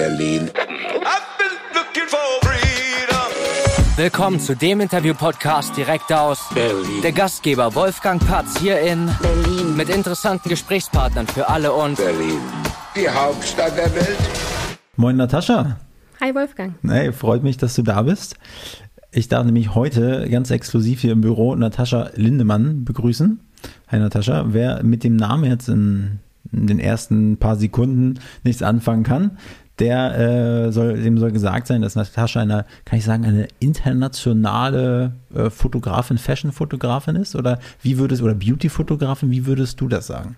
Berlin. Willkommen zu dem Interview-Podcast direkt aus Berlin. Der Gastgeber Wolfgang Patz hier in Berlin. mit interessanten Gesprächspartnern für alle und Berlin. Die Hauptstadt der Welt. Moin Natascha. Hi Wolfgang. Hey, freut mich, dass du da bist. Ich darf nämlich heute ganz exklusiv hier im Büro Natascha Lindemann begrüßen. Hi Natascha. Wer mit dem Namen jetzt in, in den ersten paar Sekunden nichts anfangen kann, der äh, soll, dem soll gesagt sein, dass Natascha eine, kann ich sagen, eine internationale äh, Fotografin, Fashion-Fotografin ist? Oder wie würdest, oder Beauty-Fotografin, wie würdest du das sagen?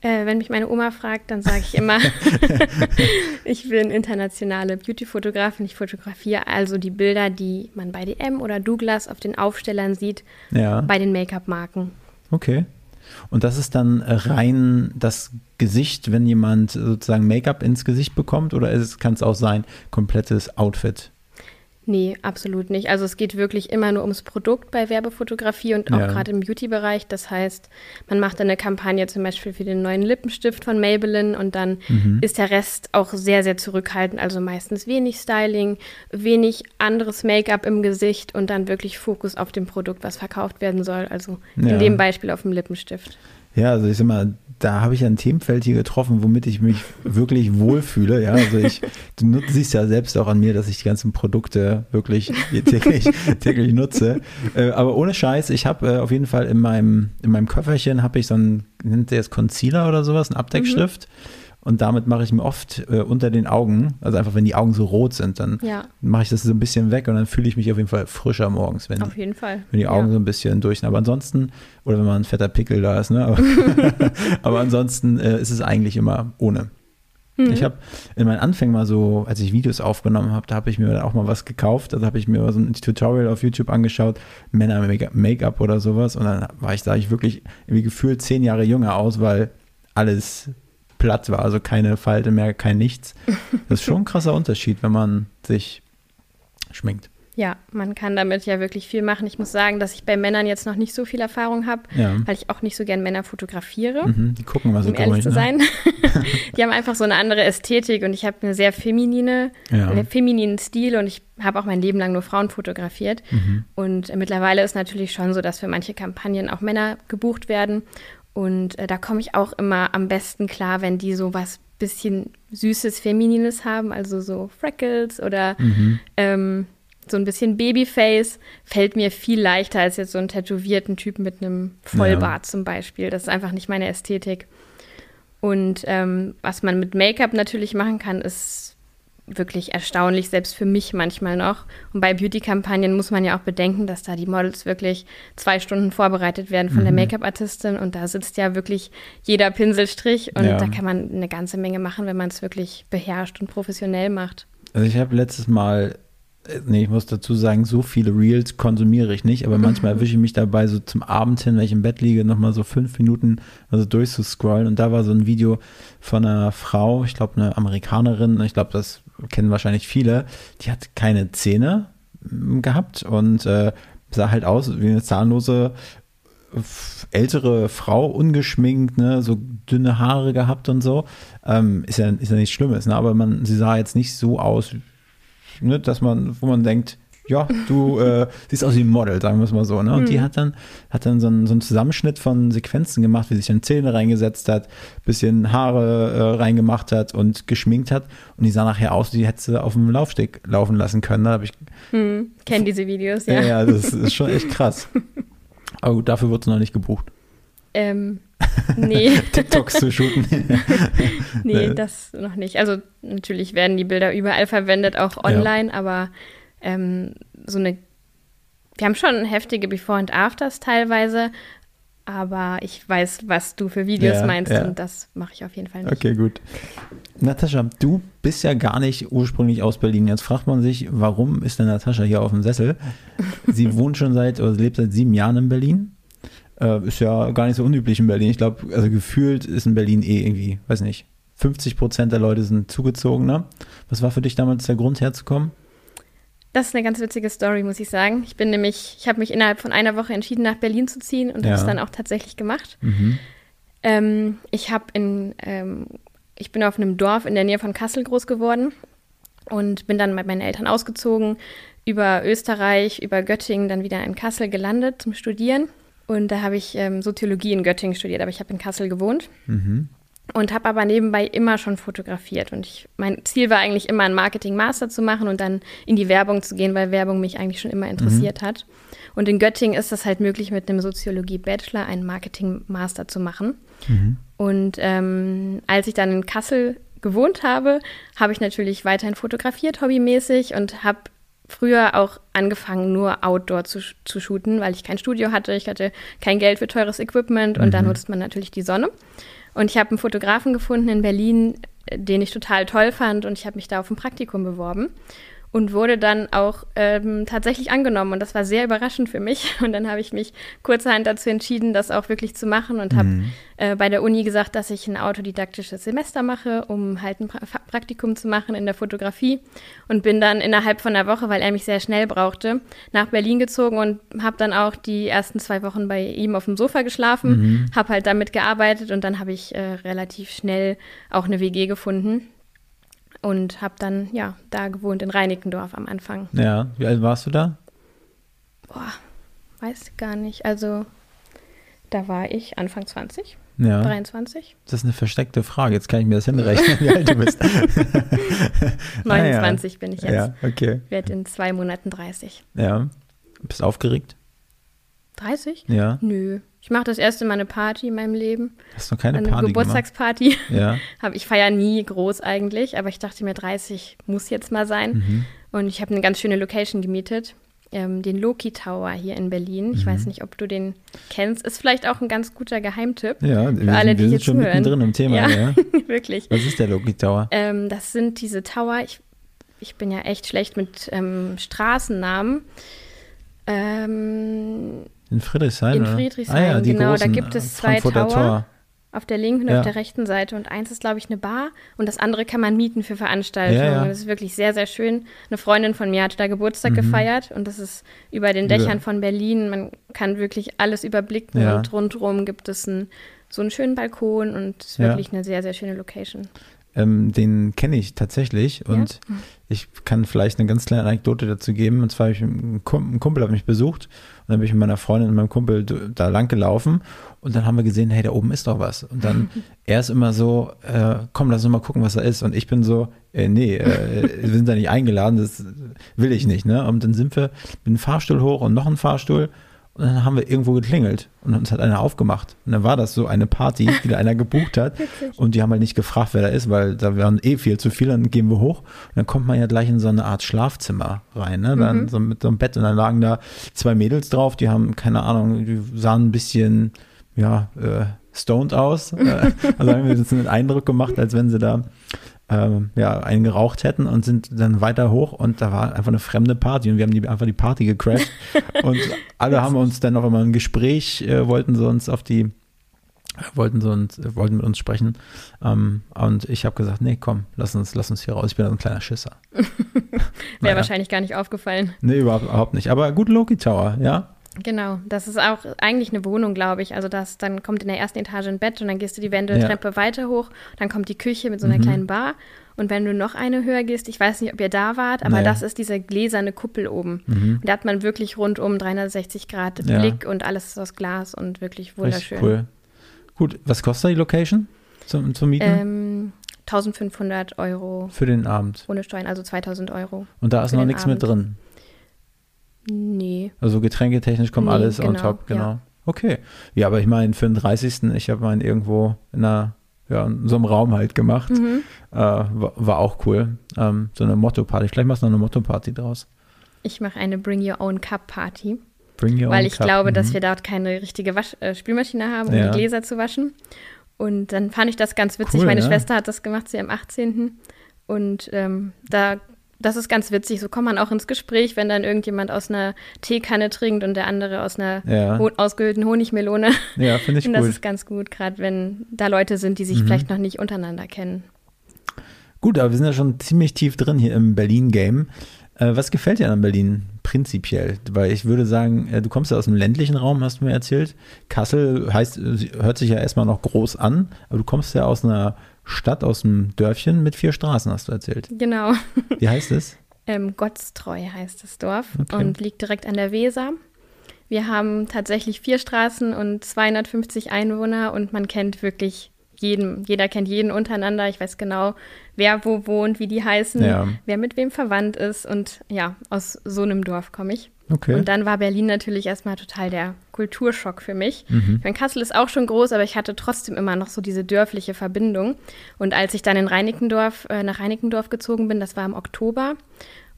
Äh, wenn mich meine Oma fragt, dann sage ich immer, ich bin internationale Beauty-Fotografin. Ich fotografiere also die Bilder, die man bei DM oder Douglas auf den Aufstellern sieht, Ja. bei den Make-up-Marken. Okay. Und das ist dann rein das Gesicht, wenn jemand sozusagen Make-up ins Gesicht bekommt, oder kann es auch sein, komplettes Outfit? Nee, absolut nicht. Also es geht wirklich immer nur ums Produkt bei Werbefotografie und auch Ja. gerade im Beauty-Bereich. Das heißt, man macht eine Kampagne zum Beispiel für den neuen Lippenstift von Maybelline und dann Mhm. ist der Rest auch sehr, sehr zurückhaltend. Also meistens wenig Styling, wenig anderes Make-up im Gesicht und dann wirklich Fokus auf dem Produkt, was verkauft werden soll. Also Ja. in dem Beispiel auf dem Lippenstift. Ja, also ich sag mal, da habe ich ein Themenfeld hier getroffen, womit ich mich wirklich wohlfühle. Ja, also ich, du siehst ja selbst auch an mir, dass ich die ganzen Produkte wirklich täglich, täglich nutze. Äh, aber ohne Scheiß, ich habe äh, auf jeden Fall in meinem, in meinem Köfferchen habe ich so ein, nennt der es Concealer oder sowas, ein Abdeckstift. Und damit mache ich mir oft äh, unter den Augen, also einfach wenn die Augen so rot sind, dann Ja, mache ich das so ein bisschen weg und dann fühle ich mich auf jeden Fall frischer morgens, wenn, auf jeden Fall. wenn die Augen ja. so ein bisschen durch sind. Aber ansonsten, oder wenn mal ein fetter Pickel da ist, ne? Aber, aber ansonsten äh, ist es eigentlich immer ohne. Mhm. Ich habe in meinen Anfängen mal so, als ich Videos aufgenommen habe, da habe ich mir auch mal was gekauft. Da habe ich mir so ein Tutorial auf YouTube angeschaut, Männer Make- Make-up oder sowas. Und dann war ich, sah ich wirklich irgendwie gefühlt zehn Jahre jünger aus, weil alles platt war, also keine Falte mehr, kein nichts. Das ist schon ein krasser Unterschied, wenn man sich schminkt. Ja, man kann damit ja wirklich viel machen. Ich muss sagen, dass ich bei Männern jetzt noch nicht so viel Erfahrung habe, Ja. weil ich auch nicht so gern Männer fotografiere. Mhm, die gucken mal so um ehrlich zu ne? sein. die haben einfach so eine andere Ästhetik und ich habe eine sehr feminine, Ja. einen femininen Stil und ich habe auch mein Leben lang nur Frauen fotografiert. Mhm. Und mittlerweile ist natürlich schon so, dass für manche Kampagnen auch Männer gebucht werden. Und äh, da komme ich auch immer am besten klar, wenn die so was bisschen süßes, feminines haben, also so Freckles oder Mhm. ähm, so ein bisschen Babyface, fällt mir viel leichter als jetzt so einen tätowierten Typ mit einem Vollbart zum Beispiel. Das ist einfach nicht meine Ästhetik. Und ähm, was man mit Make-up natürlich machen kann, ist wirklich erstaunlich, selbst für mich manchmal noch. Und bei Beauty-Kampagnen muss man ja auch bedenken, dass da die Models wirklich zwei Stunden vorbereitet werden von der Make-up-Artistin und da sitzt ja wirklich jeder Pinselstrich und Ja. da kann man eine ganze Menge machen, wenn man es wirklich beherrscht und professionell macht. Also ich habe letztes Mal, äh, nee, ich muss dazu sagen, so viele Reels konsumiere ich nicht, aber manchmal erwische ich mich dabei, so zum Abend hin, wenn ich im Bett liege, nochmal so fünf Minuten also durchzuscrollen und da war so ein Video von einer Frau, ich glaube eine Amerikanerin, ich glaube, das kennen wahrscheinlich viele, die hat keine Zähne mm, gehabt und äh, sah halt aus wie eine zahnlose ältere Frau, ungeschminkt, ne, so dünne Haare gehabt und so. Ähm, ist, ja, ist ja nichts Schlimmes, ne? aber man, sie sah jetzt nicht so aus, ne, dass man, wo man denkt, ja, du äh, siehst aus wie ein Model, sagen wir es mal so. Ne? Und die hat dann, hat dann so einen, so einen Zusammenschnitt von Sequenzen gemacht, wie sie sich dann Zähne reingesetzt hat, bisschen Haare äh, reingemacht hat und geschminkt hat. Und die sah nachher aus, wie hätte sie auf dem Laufsteg laufen lassen können. Da habe ich Hm, Kennen diese Videos, ja, ja. ja, das ist schon echt krass. Aber gut, dafür wird es noch nicht gebucht. Ähm, nee, TikToks zu shooten. nee, Nee. das noch nicht. Also natürlich werden die Bilder überall verwendet, auch online, aber ähm, so eine, wir haben schon heftige Before and Afters teilweise, aber ich weiß, was du für Videos Ja, meinst ja. und das mache ich auf jeden Fall nicht. Okay, gut. Natascha, du bist ja gar nicht ursprünglich aus Berlin. Jetzt fragt man sich, warum ist denn Natascha hier auf dem Sessel? Sie wohnt schon seit, oder lebt seit sieben Jahren in Berlin. Äh, ist ja gar nicht so unüblich in Berlin. Ich glaube, also gefühlt ist in Berlin eh irgendwie, weiß nicht, 50 Prozent der Leute sind zugezogen. Ne? Was war für dich damals der Grund herzukommen? Das ist eine ganz witzige Story, muss ich sagen. Ich bin nämlich, ich habe mich innerhalb von einer Woche entschieden, nach Berlin zu ziehen und Ja. habe es dann auch tatsächlich gemacht. Mhm. Ähm, ich habe in, ähm, ich bin auf einem Dorf in der Nähe von Kassel groß geworden und bin dann mit meinen Eltern ausgezogen, über Österreich, über Göttingen, dann wieder in Kassel gelandet zum Studieren. Und da habe ich ähm, Soziologie in Göttingen studiert, aber ich habe in Kassel gewohnt. Mhm. Und habe aber nebenbei immer schon fotografiert. Und ich, mein Ziel war eigentlich immer, einen Marketing-Master zu machen und dann in die Werbung zu gehen, weil Werbung mich eigentlich schon immer interessiert hat. Und in Göttingen ist es halt möglich, mit einem Soziologie-Bachelor einen Marketing-Master zu machen. Und ähm, als ich dann in Kassel gewohnt habe, habe ich natürlich weiterhin fotografiert, hobbymäßig, und habe früher auch angefangen, nur Outdoor zu, zu shooten, weil ich kein Studio hatte. Ich hatte kein Geld für teures Equipment und dann nutzt man natürlich die Sonne. Und ich habe einen Fotografen gefunden in Berlin, äh, den ich total toll fand. Und ich habe mich da auf ein Praktikum beworben und wurde dann auch ähm, tatsächlich angenommen. Und das war sehr überraschend für mich. Und dann habe ich mich kurzerhand dazu entschieden, das auch wirklich zu machen und habe äh, bei der Uni gesagt, dass ich ein autodidaktisches Semester mache, um halt ein pra Praktikum zu machen in der Fotografie. Und bin dann innerhalb von einer Woche, weil er mich sehr schnell brauchte, nach Berlin gezogen und habe dann auch die ersten zwei Wochen bei ihm auf dem Sofa geschlafen, habe halt damit gearbeitet und dann habe ich äh, relativ schnell auch eine WG gefunden und habe dann ja da gewohnt in Reinickendorf am Anfang. Ja, wie alt warst du da? Boah, weiß gar nicht. Also da war ich Anfang 20, Ja. 23, Das ist eine versteckte Frage. Jetzt kann ich mir das hinrechnen, wie alt du bist. Ah, ja. 29 bin ich jetzt. Ja, okay. Werde in zwei Monaten 30. Ja. Bist aufgeregt? 30? Ja. Nö. Ich mache das erste Mal eine Party in meinem Leben. Hast du noch keine Eine Party Geburtstagsparty. gemacht? Ja. Ich feiere nie groß eigentlich, aber ich dachte mir, 30 muss jetzt mal sein. Mhm. Und ich habe eine ganz schöne Location gemietet. Ähm, den Loki Tower hier in Berlin. Ich Mhm. weiß nicht, ob du den kennst. Ist vielleicht auch ein ganz guter Geheimtipp. Ja, wir, alle, sind, die wir sind schon zuhören. mittendrin im Thema. Ja. Ja. Wirklich. Was ist der Loki Tower? Ähm, das sind diese Tower. Ich, ich bin ja echt schlecht mit ähm, Straßennamen. Ähm, In Friedrichshain? in? Friedrichshain, ah, ja, genau. Großen, da gibt es zwei Tower. Tor. Auf der linken und Ja. auf der rechten Seite. Und eins ist, glaube ich, eine Bar und das andere kann man mieten für Veranstaltungen. Ja, das ist wirklich sehr, sehr schön. Eine Freundin von mir hatte da Geburtstag gefeiert und das ist über den Mhm. Dächern von Berlin. Man kann wirklich alles überblicken und rundherum gibt es einen, so einen schönen Balkon und es ist wirklich eine sehr, sehr schöne Location. Ähm, den kenne ich tatsächlich und ich kann vielleicht eine ganz kleine Anekdote dazu geben. Und zwar habe ich einen Kum- ein Kumpel hat mich besucht und dann bin ich mit meiner Freundin und meinem Kumpel da lang gelaufen und dann haben wir gesehen, hey, da oben ist doch was. Und dann er ist immer so, äh, komm, lass uns mal gucken, was da ist. Und ich bin so, äh, nee, äh, wir sind da nicht eingeladen, das will ich nicht. Ne? Und dann sind wir mit einem Fahrstuhl hoch und noch ein Fahrstuhl und dann haben wir irgendwo geklingelt und uns hat einer aufgemacht. Und dann war das so eine Party, die da einer gebucht hat. Und die haben halt nicht gefragt, wer da ist, weil da waren eh viel zu viel. Dann gehen wir hoch und dann kommt man ja gleich in so eine Art Schlafzimmer rein. Ne? Dann so mit so einem Bett und dann lagen da zwei Mädels drauf, die haben, keine Ahnung, die sahen ein bisschen, ja, äh, stoned aus. Äh, also haben wir uns einen Eindruck gemacht, als wenn sie da ähm, ja, einen geraucht hätten und sind dann weiter hoch und da war einfach eine fremde Party und wir haben die, einfach die Party gecrashed und alle haben uns dann noch einmal ein Gespräch, äh, wollten sie uns auf die, wollten sie uns, äh, wollten mit uns sprechen ähm, und ich habe gesagt, nee, komm, lass uns, lass uns hier raus, ich bin ein kleiner Schisser. Wäre Naja. wahrscheinlich gar nicht aufgefallen. Nee, überhaupt, überhaupt nicht, aber gut Loki Tower, ja, Genau, das ist auch eigentlich eine Wohnung, glaube ich. Also das, dann kommt in der ersten Etage ein Bett und dann gehst du die Wendeltreppe weiter hoch, dann kommt die Küche mit so einer Mhm. kleinen Bar und wenn du noch eine höher gehst, ich weiß nicht, ob ihr da wart, aber Nee. das ist diese gläserne Kuppel oben. Und da hat man wirklich rundum 360 Grad Ja. Blick und alles ist aus Glas und wirklich richtig wunderschön. cool. Gut, was kostet die Location zum, zum Mieten? Ähm, 1500 Euro Für den Abend. ohne Steuern, also 2000 Euro. Und da ist noch nichts mit Abend. drin. Nee. Also getränketechnisch kommt Nee, alles on genau, top, genau. ja. Okay. Ja, aber ich meine, für den 30. Ich habe meinen irgendwo in einer, ja, in so einem Raum halt gemacht. Mhm. Äh, war, war auch cool. Ähm, so eine Motto-Party. Vielleicht machst du noch eine Motto-Party draus. Ich mache eine Bring Your Own Cup Party. Bring your weil own ich cup. glaube, dass Mhm. wir dort keine richtige Wasch äh, Spülmaschine haben, um Ja. die Gläser zu waschen. Und dann fand ich das ganz witzig. Cool, Meine ja. Schwester hat das gemacht zu ihrem 18. Und ähm, da, das ist ganz witzig. So kommt man auch ins Gespräch, wenn dann irgendjemand aus einer Teekanne trinkt und der andere aus einer Ja. ho ausgehöhlten Honigmelone. Ja, finde ich und das cool. ist ganz gut, gerade wenn da Leute sind, die sich Mhm. vielleicht noch nicht untereinander kennen. Gut, aber wir sind ja schon ziemlich tief drin hier im Berlin-Game. Äh, was gefällt dir an Berlin prinzipiell? Weil ich würde sagen, äh, du kommst ja aus dem ländlichen Raum, hast du mir erzählt. Kassel heißt, hört sich ja erstmal noch groß an, aber du kommst ja aus einer Stadt aus dem Dörfchen mit vier Straßen, hast du erzählt. Genau. Wie heißt es? Ähm, Gottstreu heißt das Dorf Okay. und liegt direkt an der Weser. Wir haben tatsächlich vier Straßen und 250 Einwohner und man kennt wirklich jeden, jeder kennt jeden untereinander. Ich weiß genau, wer wo wohnt, wie die heißen, Ja. wer mit wem verwandt ist und ja, aus so einem Dorf komme ich. Okay. Und dann war Berlin natürlich erstmal total der Kulturschock für mich. Mhm. Ich meine, Kassel ist auch schon groß, aber ich hatte trotzdem immer noch so diese dörfliche Verbindung. Und als ich dann in Reinickendorf, äh, nach Reinickendorf gezogen bin, das war im Oktober.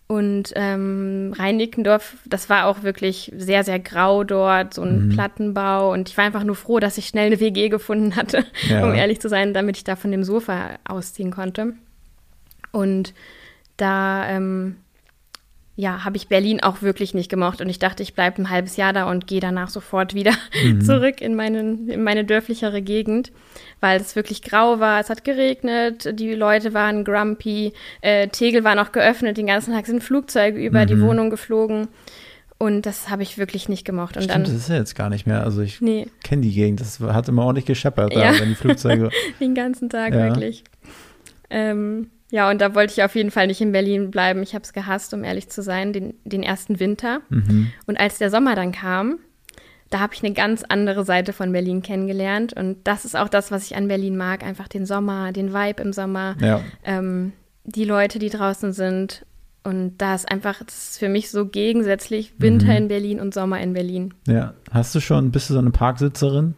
Und ähm, Reinickendorf, das war auch wirklich sehr, sehr grau dort, so ein Mhm. Plattenbau. Und ich war einfach nur froh, dass ich schnell eine WG gefunden hatte, Ja. um ehrlich zu sein, damit ich da von dem Sofa ausziehen konnte. Und da, ähm, ja, habe ich Berlin auch wirklich nicht gemocht. Und ich dachte, ich bleibe ein halbes Jahr da und gehe danach sofort wieder zurück in, meinen, in meine dörflichere Gegend, weil es wirklich grau war. Es hat geregnet, die Leute waren grumpy, äh, Tegel war noch geöffnet, den ganzen Tag sind Flugzeuge über die Wohnung geflogen. Und das habe ich wirklich nicht gemocht. Und Stimmt, das dann, ist ja jetzt gar nicht mehr. Also ich nee, kenne die Gegend. Das hat immer ordentlich gescheppert, da, Ja. wenn die Flugzeuge. den ganzen Tag Ja. wirklich. Ähm, ja, und da wollte ich auf jeden Fall nicht in Berlin bleiben. Ich habe es gehasst, um ehrlich zu sein, den, den ersten Winter. Mhm. Und als der Sommer dann kam, da habe ich eine ganz andere Seite von Berlin kennengelernt. Und das ist auch das, was ich an Berlin mag. Einfach den Sommer, den Vibe im Sommer, Ja. ähm, die Leute, die draußen sind. Und da ist einfach, das ist für mich so gegensätzlich, Winter Mhm. in Berlin und Sommer in Berlin. Ja. Hast du schon, bist du so eine Parksitzerin?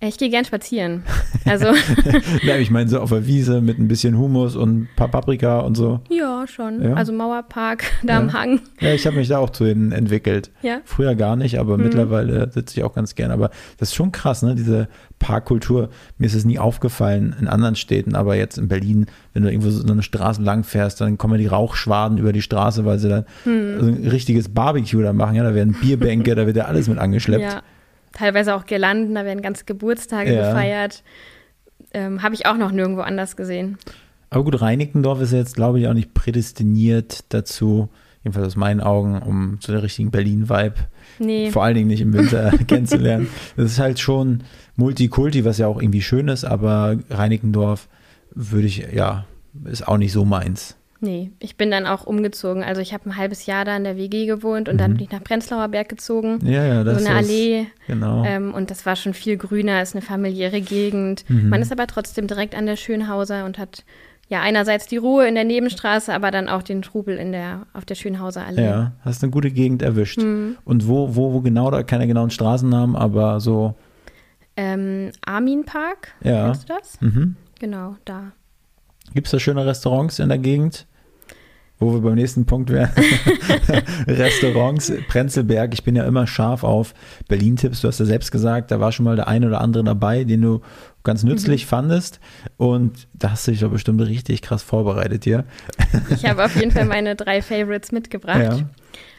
Ich gehe gern spazieren. Also, ja, ich meine so auf der Wiese mit ein bisschen Humus und ein paar Paprika und so. ja, schon. Ja? Also Mauerpark, da Ja. am Hang. Ja, ich habe mich da auch zu hin entwickelt. Ja. Früher gar nicht, aber mittlerweile sitze ich auch ganz gern. Aber das ist schon krass, ne? Diese Parkkultur. Mir ist es nie aufgefallen in anderen Städten, aber jetzt in Berlin, wenn du irgendwo so eine Straße lang fährst, dann kommen die Rauchschwaden über die Straße, weil sie dann so ein richtiges Barbecue da machen. Ja, da werden Bierbänke, da wird ja alles mit angeschleppt. Ja. Teilweise auch Girlanden, da werden ganze Geburtstage Ja. gefeiert. Ähm, Habe ich auch noch nirgendwo anders gesehen. Aber gut, Reinickendorf ist jetzt, glaube ich, auch nicht prädestiniert dazu, jedenfalls aus meinen Augen, um zu der richtigen Berlin-Vibe, Nee. vor allen Dingen nicht im Winter kennenzulernen. Das ist halt schon Multikulti, was ja auch irgendwie schön ist, aber Reinickendorf würde ich, ja, ist auch nicht so meins. Nee, ich bin dann auch umgezogen. Also ich habe ein halbes Jahr da in der WG gewohnt und Mhm. dann bin ich nach Prenzlauer Berg gezogen. Ja, ja, das so eine ist Allee. Genau. Ähm, und das war schon viel grüner, ist eine familiäre Gegend. Mhm. Man ist aber trotzdem direkt an der Schönhauser und hat ja einerseits die Ruhe in der Nebenstraße, aber dann auch den Trubel in der, auf der Schönhauser Allee. ja, hast eine gute Gegend erwischt. Mhm. Und wo, wo, wo genau, da keine genauen Straßennamen, aber so, Ähm, Arminpark, Ja. kennst du das? mhm. Genau, da. Gibt es da schöne Restaurants in der Gegend? Wo wir beim nächsten Punkt wären. Restaurants, Prenzlberg. Ich bin ja immer scharf auf Berlin-Tipps. Du hast ja selbst gesagt, da war schon mal der eine oder andere dabei, den du ganz nützlich Mhm. fandest. Und da hast du dich doch bestimmt richtig krass vorbereitet hier. Ich habe auf jeden Fall meine drei Favorites mitgebracht. Ja.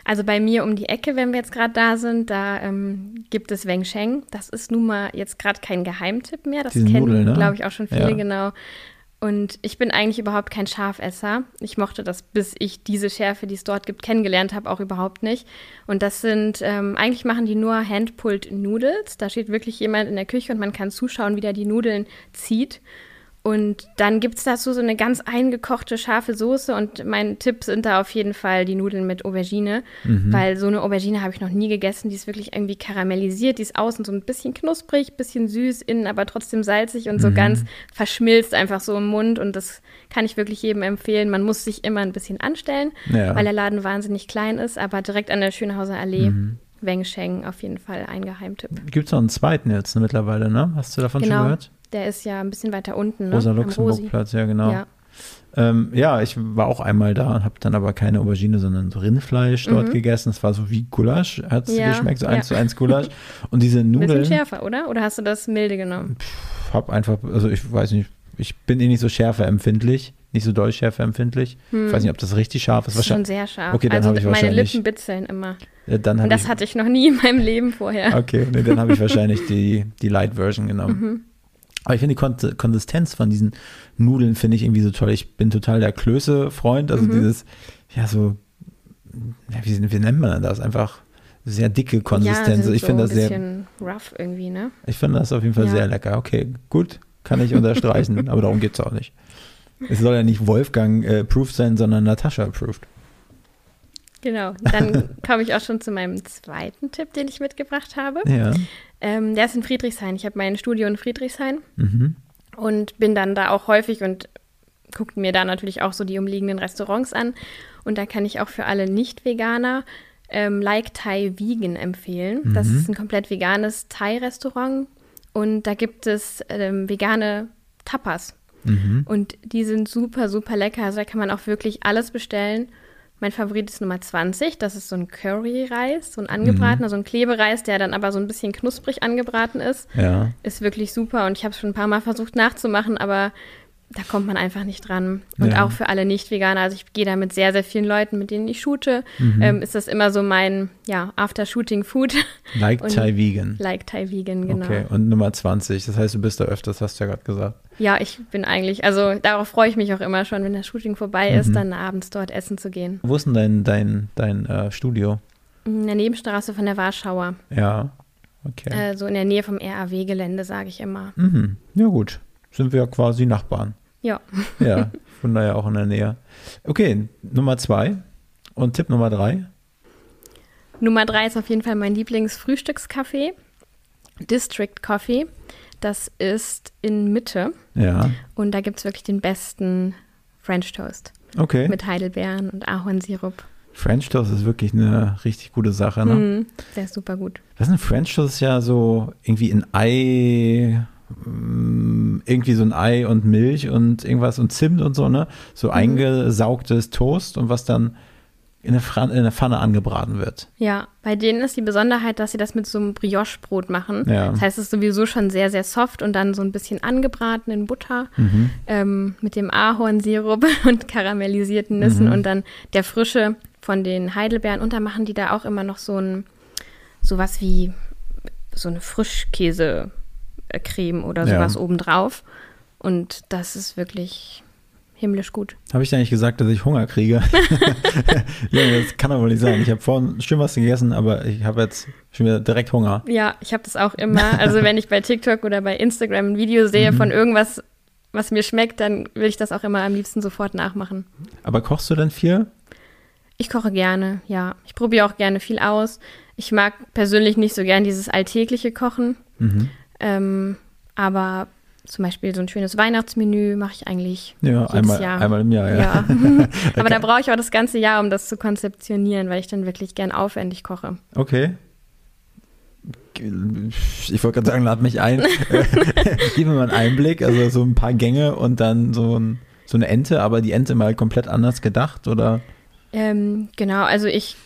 Also bei mir um die Ecke, wenn wir jetzt gerade da sind, da ähm, gibt es Weng Sheng. Das ist nun mal jetzt gerade kein Geheimtipp mehr. Das Diese kennen, ne? glaube ich, auch schon viele, Ja. genau. Und ich bin eigentlich überhaupt kein Schafesser. Ich mochte das, bis ich diese Schärfe, die es dort gibt, kennengelernt habe, auch überhaupt nicht. Und das sind, ähm, eigentlich machen die nur Handpulled Noodles. Da steht wirklich jemand in der Küche und man kann zuschauen, wie der die Nudeln zieht. Und dann gibt es dazu so eine ganz eingekochte scharfe Soße und mein Tipp sind da auf jeden Fall die Nudeln mit Aubergine, weil so eine Aubergine habe ich noch nie gegessen. Die ist wirklich irgendwie karamellisiert, die ist außen so ein bisschen knusprig, bisschen süß, innen aber trotzdem salzig und so ganz verschmilzt einfach so im Mund und das kann ich wirklich jedem empfehlen. Man muss sich immer ein bisschen anstellen, Ja. weil der Laden wahnsinnig klein ist, aber direkt an der Schönhauser Allee, Weng Sheng auf jeden Fall ein Geheimtipp. Gibt es noch einen zweiten jetzt ne, mittlerweile, ne? Hast du davon schon Genau, gehört? Der ist ja ein bisschen weiter unten, ne? Rosa am Rosi. Luxemburg-Platz, ja, genau. Ja. Ähm, ja, ich war auch einmal da und habe dann aber keine Aubergine, sondern so Rindfleisch dort gegessen. Es war so wie Gulasch, hat es Mhm. Ja, geschmeckt, so ja. eins zu eins Gulasch. Und diese Ein bisschen Nudeln, schärfer, oder? Oder hast du das milde genommen? hab einfach, also ich weiß nicht, ich bin eh nicht so schärfeempfindlich, nicht so doll schärfeempfindlich. Ich weiß nicht, ob das richtig scharf ist. Das ist schon sehr scharf. Okay, dann also ich meine wahrscheinlich- Lippen bitzeln immer. äh, dann Und das ich, hatte ich noch nie in meinem Leben vorher. okay, nee, dann habe ich wahrscheinlich die, die Light Version genommen. Mhm. Aber ich finde die Kon Konsistenz von diesen Nudeln finde ich irgendwie so toll. Ich bin total der Klöße-Freund, Mhm. also dieses, ja, so, ja, wie, wie nennt man das? Einfach sehr dicke Ja, Konsistenz. sind ich so finde ein das sehr, bisschen rough irgendwie, ne? ich finde das auf jeden Fall Ja. sehr lecker. Okay, gut. kann ich unterstreichen, aber darum geht es auch nicht. Es soll ja nicht Wolfgang äh, approved sein, sondern Natascha approved. Genau, dann komme ich auch schon zu meinem zweiten Tipp, den ich mitgebracht habe. Ja. Ähm, der ist in Friedrichshain. Ich habe mein Studio in Friedrichshain Mhm. und bin dann da auch häufig und guckt mir da natürlich auch so die umliegenden Restaurants an. Und da kann ich auch für alle Nicht-Veganer ähm, Like Thai Vegan empfehlen. Das ist ein komplett veganes Thai-Restaurant und da gibt es ähm, vegane Tapas. Mhm. Und die sind super, super lecker. Also da kann man auch wirklich alles bestellen. Mein Favorit ist Nummer 20. Das ist so ein Curry-Reis, so ein angebratener, so ein Klebereis, der dann aber so ein bisschen knusprig angebraten ist. Ja. Ist wirklich super und ich habe es schon ein paar Mal versucht nachzumachen, aber da kommt man einfach nicht dran. Und Ja. auch für alle Nicht-Veganer, also ich gehe da mit sehr, sehr vielen Leuten, mit denen ich shoote, Mhm. ähm, ist das immer so mein, ja, After-Shooting-Food. Like Und- Thai Vegan. like Thai Vegan, genau. Okay, und Nummer 20. Das heißt, du bist da öfters, hast du ja gerade gesagt. Ja, ich bin eigentlich, also darauf freue ich mich auch immer schon, wenn das Shooting vorbei Mhm. ist, dann abends dort essen zu gehen. Wo ist denn dein, dein, dein äh, Studio? In der Nebenstraße von der Warschauer. Ja. Okay. Äh, so in der Nähe vom RAW-Gelände, sage ich immer. Mhm. Ja, gut. Sind wir ja quasi Nachbarn. Ja. Ja, von daher auch in der Nähe. Okay, Nummer zwei. Und Tipp Nummer drei. Nummer drei ist auf jeden Fall mein Lieblingsfrühstückscafé. District Coffee. Das ist in Mitte. Ja. Und da gibt es wirklich den besten French Toast. Okay. Mit Heidelbeeren und Ahornsirup. French Toast ist wirklich eine richtig gute Sache. Ne? Mm, der ist super gut. Was ist ein French Toast? Ist ja so irgendwie ein Ei, mm, irgendwie so ein Ei und Milch und irgendwas und Zimt und so, ne? So eingesaugtes Toast und was dann in der, Fran in der Pfanne angebraten wird. Ja, bei denen ist die Besonderheit, dass sie das mit so einem Brioche-Brot machen. Ja. Das heißt, es ist sowieso schon sehr, sehr soft und dann so ein bisschen angebraten in Butter Mhm. ähm, mit dem Ahornsirup und karamellisierten Nüssen Mhm. und dann der Frische von den Heidelbeeren. Und dann machen die da auch immer noch so ein, sowas wie so eine Frischkäse-Creme oder Ja. sowas obendrauf. Und das ist wirklich himmlisch gut. Habe ich dir eigentlich gesagt, dass ich Hunger kriege? ja, das kann aber wohl nicht sein. Ich habe vorhin schön was gegessen, aber ich habe jetzt schon wieder direkt Hunger. Ja, ich habe das auch immer. Also wenn ich bei TikTok oder bei Instagram ein Video Mhm. sehe von irgendwas, was mir schmeckt, dann will ich das auch immer am liebsten sofort nachmachen. Aber kochst du denn viel? Ich koche gerne, ja. Ich probiere auch gerne viel aus. Ich mag persönlich nicht so gern dieses alltägliche Kochen. Mhm. Ähm, aber zum Beispiel so ein schönes Weihnachtsmenü mache ich eigentlich Ja, jedes einmal, Jahr. einmal im Jahr, ja. ja. aber da brauche ich auch das ganze Jahr, um das zu konzeptionieren, weil ich dann wirklich gern aufwendig koche. Okay. Ich wollte gerade sagen, lad mich ein. Gib mir mal einen Einblick, also so ein paar Gänge und dann so, ein, so eine Ente, aber die Ente mal komplett anders gedacht, oder? Ähm, genau, also ich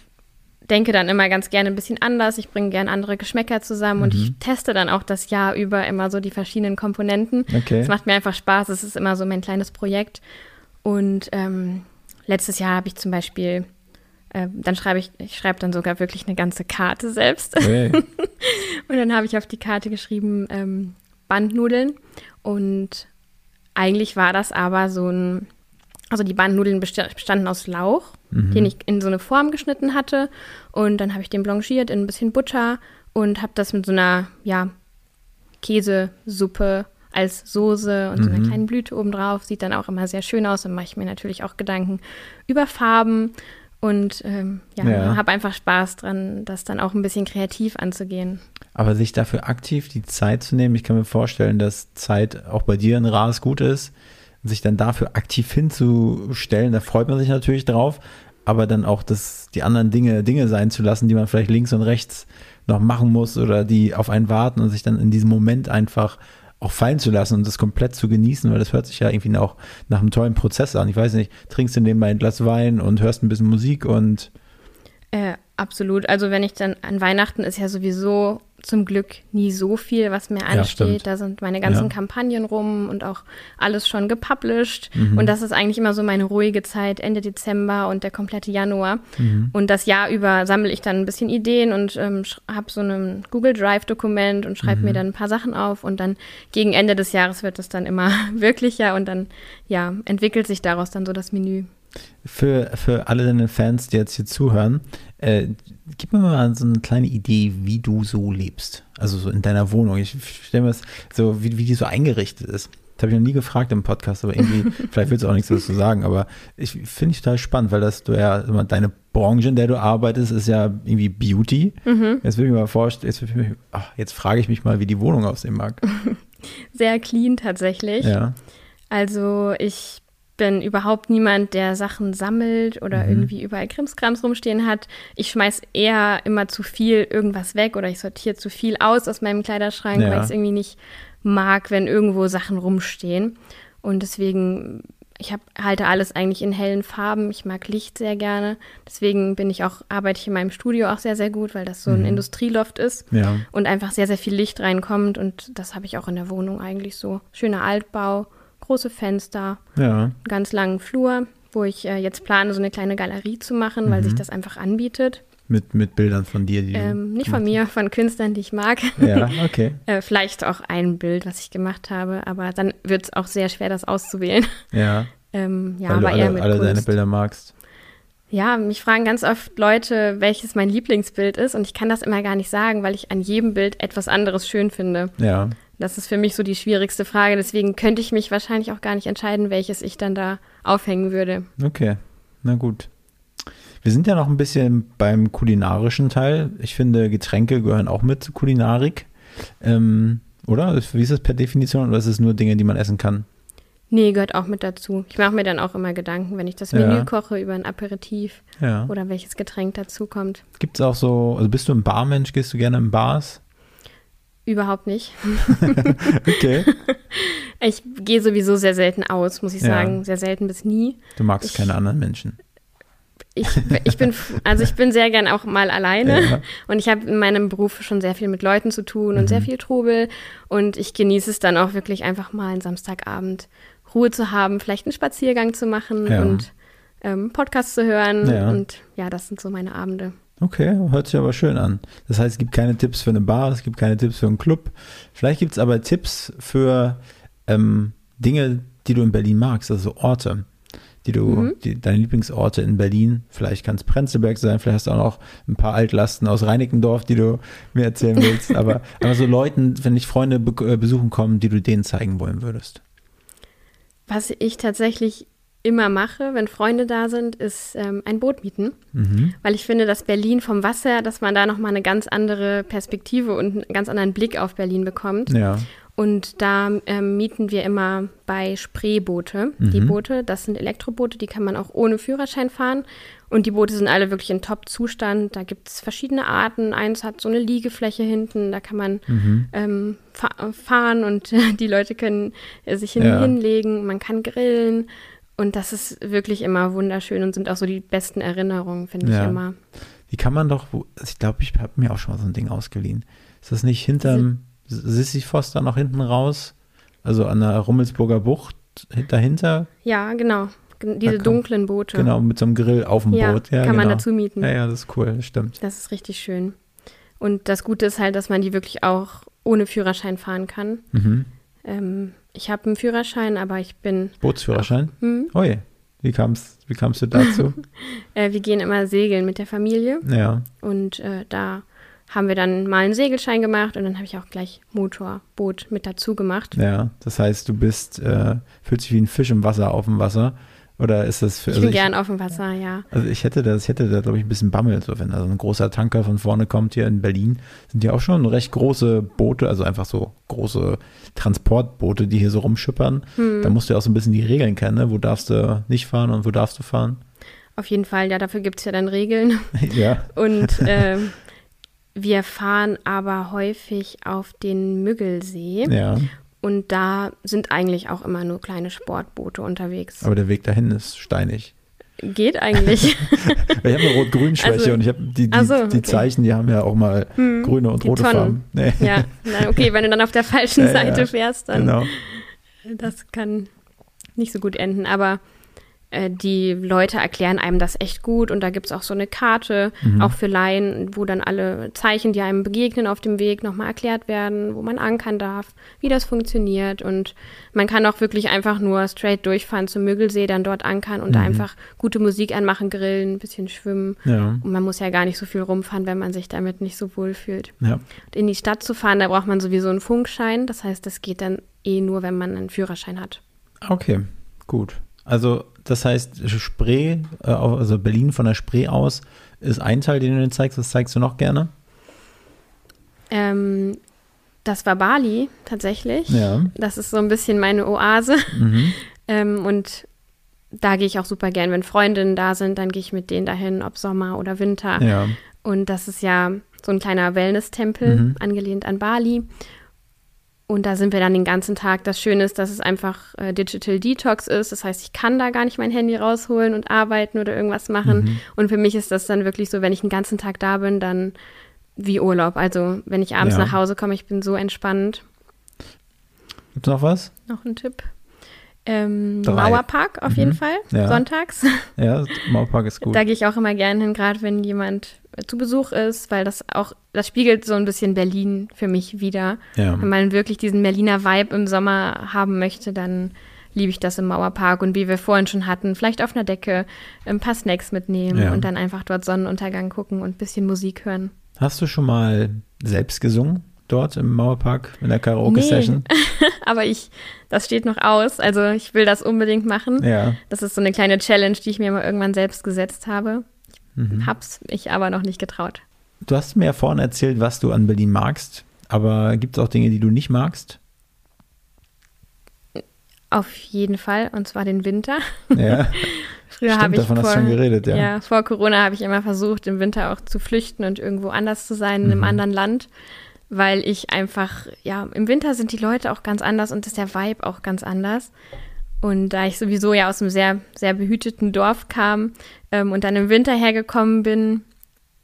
denke dann immer ganz gerne ein bisschen anders. Ich bringe gerne andere Geschmäcker zusammen und ich teste dann auch das Jahr über immer so die verschiedenen Komponenten. Okay. Es macht mir einfach Spaß. Es ist immer so mein kleines Projekt. Und ähm, letztes Jahr habe ich zum Beispiel, äh, dann schreibe ich, ich schreibe dann sogar wirklich eine ganze Karte selbst. Okay. Und dann habe ich auf die Karte geschrieben ähm, Bandnudeln. Und eigentlich war das aber so ein, also die Bandnudeln besta- bestanden aus Lauch, den ich in so eine Form geschnitten hatte. Und dann habe ich den blanchiert in ein bisschen Butter und habe das mit so einer, ja, Käsesuppe als Soße und so einer kleinen Blüte obendrauf. Sieht dann auch immer sehr schön aus. Dann mache ich mir natürlich auch Gedanken über Farben und ähm, ja, Ja. habe einfach Spaß dran, das dann auch ein bisschen kreativ anzugehen. Aber sich dafür aktiv die Zeit zu nehmen, ich kann mir vorstellen, dass Zeit auch bei dir ein rares Gut ist, sich dann dafür aktiv hinzustellen, da freut man sich natürlich drauf, aber dann auch das, die anderen Dinge Dinge sein zu lassen, die man vielleicht links und rechts noch machen muss oder die auf einen warten und sich dann in diesem Moment einfach auch fallen zu lassen und das komplett zu genießen, weil das hört sich ja irgendwie auch nach einem tollen Prozess an. Ich weiß nicht, trinkst du nebenbei ein Glas Wein und hörst ein bisschen Musik und Äh, absolut. Also wenn ich dann an Weihnachten ist ja sowieso zum Glück nie so viel, was mir ansteht. da sind meine ganzen Ja. Kampagnen rum und auch alles schon gepublished. Mhm. Und das ist eigentlich immer so meine ruhige Zeit, Ende Dezember und der komplette Januar. Mhm. Und das Jahr über sammle ich dann ein bisschen Ideen und ähm, habe so ein Google Drive-Dokument und schreibe Mhm. mir dann ein paar Sachen auf. Und dann gegen Ende des Jahres wird es dann immer wirklicher und dann ja entwickelt sich daraus dann so das Menü. Für, für alle deine Fans, die jetzt hier zuhören, äh, gib mir mal so eine kleine Idee, wie du so lebst. Also so in deiner Wohnung. Ich stelle mir das so, wie, wie die so eingerichtet ist. Das habe ich noch nie gefragt im Podcast, aber irgendwie, vielleicht willst du auch nichts dazu sagen, aber ich finde ich total spannend, weil das du ja deine Branche, in der du arbeitest, ist ja irgendwie Beauty. Mhm. Jetzt will ich mir mal vorstellen, jetzt, mich- ach, jetzt frage ich mich mal, wie die Wohnung aussehen mag. Sehr clean tatsächlich. Ja. Also ich bin überhaupt niemand, der Sachen sammelt oder Mhm. irgendwie überall Krimskrams rumstehen hat. Ich schmeiß eher immer zu viel irgendwas weg oder ich sortiere zu viel aus aus meinem Kleiderschrank, Ja. weil ich es irgendwie nicht mag, wenn irgendwo Sachen rumstehen. Und deswegen, ich hab, halte alles eigentlich in hellen Farben. Ich mag Licht sehr gerne. Deswegen bin ich auch, arbeite ich in meinem Studio auch sehr, sehr gut, weil das so ein Industrieloft ist Ja. und einfach sehr, sehr viel Licht reinkommt. Und das habe ich auch in der Wohnung eigentlich so. Schöner Altbau, große Fenster, Ja. einen ganz langen Flur, wo ich äh, jetzt plane, so eine kleine Galerie zu machen, weil Mhm. sich das einfach anbietet. Mit, mit Bildern von dir, die du Ähm, nicht von mir, von Künstlern, die ich mag. Ja, okay. äh, vielleicht auch ein Bild, was ich gemacht habe, aber dann wird es auch sehr schwer, das auszuwählen. Ja. Ähm, ja, weil du aber eher alle, mit alle deine Kunst. Bilder magst. Ja, mich fragen ganz oft Leute, welches mein Lieblingsbild ist und ich kann das immer gar nicht sagen, weil ich an jedem Bild etwas anderes schön finde. Ja. Das ist für mich so die schwierigste Frage. Deswegen könnte ich mich wahrscheinlich auch gar nicht entscheiden, welches ich dann da aufhängen würde. Okay, na gut. Wir sind ja noch ein bisschen beim kulinarischen Teil. Ich finde, Getränke gehören auch mit zur Kulinarik. Ähm, oder? Wie ist das per Definition? Oder ist es nur Dinge, die man essen kann? Nee, gehört auch mit dazu. Ich mache mir dann auch immer Gedanken, wenn ich das Ja. Menü koche über ein Aperitif Ja. oder welches Getränk dazu kommt. Gibt es auch so, also bist du ein Barmensch? Gehst du gerne in Bars? Überhaupt nicht. Okay. Ich gehe sowieso sehr selten aus, muss ich Ja. sagen. Sehr selten bis nie. Du magst Ich- keine anderen Menschen. Ich, ich bin, also ich bin sehr gern auch mal alleine Ja. und ich habe in meinem Beruf schon sehr viel mit Leuten zu tun und sehr Mhm. viel Trubel und ich genieße es dann auch wirklich einfach mal einen Samstagabend Ruhe zu haben, vielleicht einen Spaziergang zu machen Ja. und ähm, Podcast zu hören und ja, das sind so meine Abende. Okay, hört sich aber schön an. Das heißt, es gibt keine Tipps für eine Bar, es gibt keine Tipps für einen Club. Vielleicht gibt es aber Tipps für ähm, Dinge, die du in Berlin magst, also Orte, die du, Mhm. die, deine Lieblingsorte in Berlin. Vielleicht kann es Prenzlberg sein, vielleicht hast du auch noch ein paar Altlasten aus Reinickendorf, die du mir erzählen willst. aber, aber so Leuten, wenn dich Freunde be äh, besuchen kommen, die du denen zeigen wollen würdest. Was ich tatsächlich immer mache, wenn Freunde da sind, ist ähm, ein Boot mieten. Mhm. Weil ich finde, dass Berlin vom Wasser, dass man da nochmal eine ganz andere Perspektive und einen ganz anderen Blick auf Berlin bekommt. Ja, Und da ähm, mieten wir immer bei Spreeboote. Die Mhm. Boote, das sind Elektroboote, die kann man auch ohne Führerschein fahren. Und die Boote sind alle wirklich in Top-Zustand. Da gibt es verschiedene Arten. Eins hat so eine Liegefläche hinten, da kann man Mhm. ähm, fa fahren und die Leute können äh, sich hin Ja. hinlegen. Man kann grillen. Und das ist wirklich immer wunderschön und sind auch so die besten Erinnerungen, finde Ja. ich immer. Die kann man doch, wo- ich glaube, ich habe mir auch schon mal so ein Ding ausgeliehen. Ist das nicht hinterm Sisyphos da noch hinten raus? Also an der Rummelsburger Bucht hint- dahinter? Ja, genau. Gen- Diese komm. dunklen Boote. Genau, mit so einem Grill auf dem Ja, Boot. Ja, kann man genau. dazu mieten. Ja, ja, das ist cool, das stimmt. Das ist richtig schön. Und das Gute ist halt, dass man die wirklich auch ohne Führerschein fahren kann. Mhm. Ähm, ich habe einen Führerschein, aber ich bin. Bootsführerschein? Hm, Ui, wie kamst, wie kamst du dazu? äh, wir gehen immer segeln mit der Familie ja, und äh, da haben wir dann mal einen Segelschein gemacht und dann habe ich auch gleich Motorboot mit dazu gemacht. ja. Das heißt, du bist, äh, fühlst dich wie ein Fisch im Wasser auf dem Wasser. Oder ist das für Ich also bin gern auf dem Wasser, ja. Also ich hätte das, ich hätte da, glaube ich, ein bisschen Bammel, so wenn also ein großer Tanker von vorne kommt hier in Berlin, sind ja auch schon recht große Boote, also einfach so große Transportboote, die hier so rumschippern. Hm. Da musst du ja auch so ein bisschen die Regeln kennen, ne? wo darfst du nicht fahren und wo darfst du fahren. Auf jeden Fall, ja, dafür gibt es ja dann Regeln. ja. Und ähm, wir fahren aber häufig auf den Müggelsee. Ja, Und da sind eigentlich auch immer nur kleine Sportboote unterwegs. aber der Weg dahin ist steinig. Geht eigentlich. Ich habe eine Rot-Grün-Schwäche Also- und ich habe die, die, so, die okay. Zeichen, die haben ja auch mal grüne und die rote Tonnen. Farben. Nee, ja, na, okay, wenn du dann auf der falschen Ja, ja, Seite fährst, dann genau. das kann nicht so gut enden. Aber äh, die Leute erklären einem das echt gut und da gibt es auch so eine Karte, Mhm. auch für Laien, wo dann alle Zeichen, die einem begegnen auf dem Weg, nochmal erklärt werden, wo man ankern darf, wie das funktioniert und man kann auch wirklich einfach nur straight durchfahren zum Müggelsee, dann dort ankern und da Mhm. einfach gute Musik anmachen, grillen, ein bisschen schwimmen Ja. und man muss ja gar nicht so viel rumfahren, wenn man sich damit nicht so wohl fühlt. Ja. Und in die Stadt zu fahren, da braucht man sowieso einen Funkschein, das heißt, das geht dann eh nur, wenn man einen Führerschein hat. Okay, gut. Also das heißt, Spree, äh, also Berlin von der Spree aus, ist ein Teil, den du dir zeigst. Was zeigst du noch gerne? Ähm, das war Bali tatsächlich. Ja. Das ist so ein bisschen meine Oase. Mhm. Ähm, und da gehe ich auch super gern, wenn Freundinnen da sind, dann gehe ich mit denen dahin, ob Sommer oder Winter. Ja. Und das ist ja so ein kleiner Wellness-Tempel, Mhm. angelehnt an Bali. Und da sind wir dann den ganzen Tag. Das Schöne ist, dass es einfach äh, Digital Detox ist. Das heißt, ich kann da gar nicht mein Handy rausholen und arbeiten oder irgendwas machen. Mhm. Und für mich ist das dann wirklich so, wenn ich den ganzen Tag da bin, dann wie Urlaub. Also wenn ich abends Ja. nach Hause komme, ich bin so entspannt. Gibt's noch was? Noch ein Tipp. Ähm. Mauerpark auf jeden Mhm. Fall, Ja. sonntags. Ja, Mauerpark ist gut. Da gehe ich auch immer gerne hin, gerade wenn jemand zu Besuch ist, weil das auch, das spiegelt so ein bisschen Berlin für mich wieder. ja. Wenn man wirklich diesen Berliner Vibe im Sommer haben möchte, dann liebe ich das im Mauerpark. Und wie wir vorhin schon hatten, vielleicht auf einer Decke ein paar Snacks mitnehmen Ja. und dann einfach dort Sonnenuntergang gucken und ein bisschen Musik hören. Hast du schon mal selbst gesungen dort im Mauerpark in der Karaoke-Session? Aber ich, das steht noch aus. Also ich will das unbedingt machen. Ja. Das ist so eine kleine Challenge, die ich mir mal irgendwann selbst gesetzt habe. Mhm. Hab's mich aber noch nicht getraut. Du hast mir ja vorhin erzählt, was du an Berlin magst, aber gibt es auch Dinge, die du nicht magst? Auf jeden Fall, und zwar den Winter. Ja. Früher habe ich davon vor, hast du schon geredet, ja. vor Corona habe ich immer versucht, im Winter auch zu flüchten und irgendwo anders zu sein, in einem Mhm. anderen Land, weil ich einfach, ja, im Winter sind die Leute auch ganz anders und ist der Vibe auch ganz anders. Und da ich sowieso ja aus einem sehr, sehr behüteten Dorf kam ähm, und dann im Winter hergekommen bin,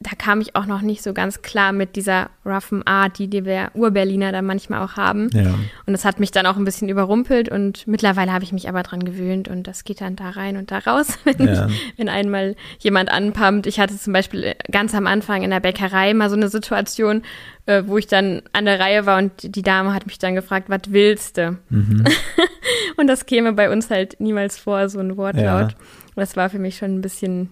da kam ich auch noch nicht so ganz klar mit dieser roughen Art, die die wir Urberliner da manchmal auch haben. Ja. Und das hat mich dann auch ein bisschen überrumpelt und mittlerweile habe ich mich aber dran gewöhnt und das geht dann da rein und da raus, wenn, Ja. ich, wenn einmal jemand anpumpt. Ich hatte zum Beispiel äh, ganz am Anfang in der Bäckerei mal so eine Situation, äh, wo ich dann an der Reihe war und die Dame hat mich dann gefragt, was willst du? Mhm. Und das käme bei uns halt niemals vor, so ein Wortlaut. Ja. Und das war für mich schon ein bisschen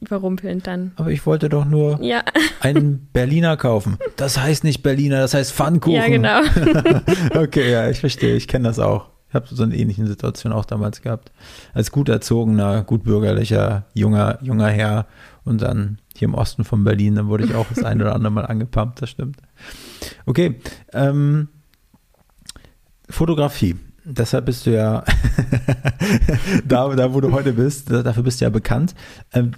überrumpelnd dann. Aber ich wollte doch nur Ja, einen Berliner kaufen. Das heißt nicht Berliner, das heißt Pfannkuchen. ja, genau. Okay, ja, ich verstehe, ich kenne das auch. Ich habe so eine ähnliche Situation auch damals gehabt. Als gut erzogener, gut bürgerlicher, junger, junger Herr und dann hier im Osten von Berlin, dann wurde ich auch das ein oder andere Mal angepumpt, das stimmt. Okay, ähm, Fotografie. Deshalb bist du ja da, da, wo du heute bist, da- dafür bist du ja bekannt. Ähm,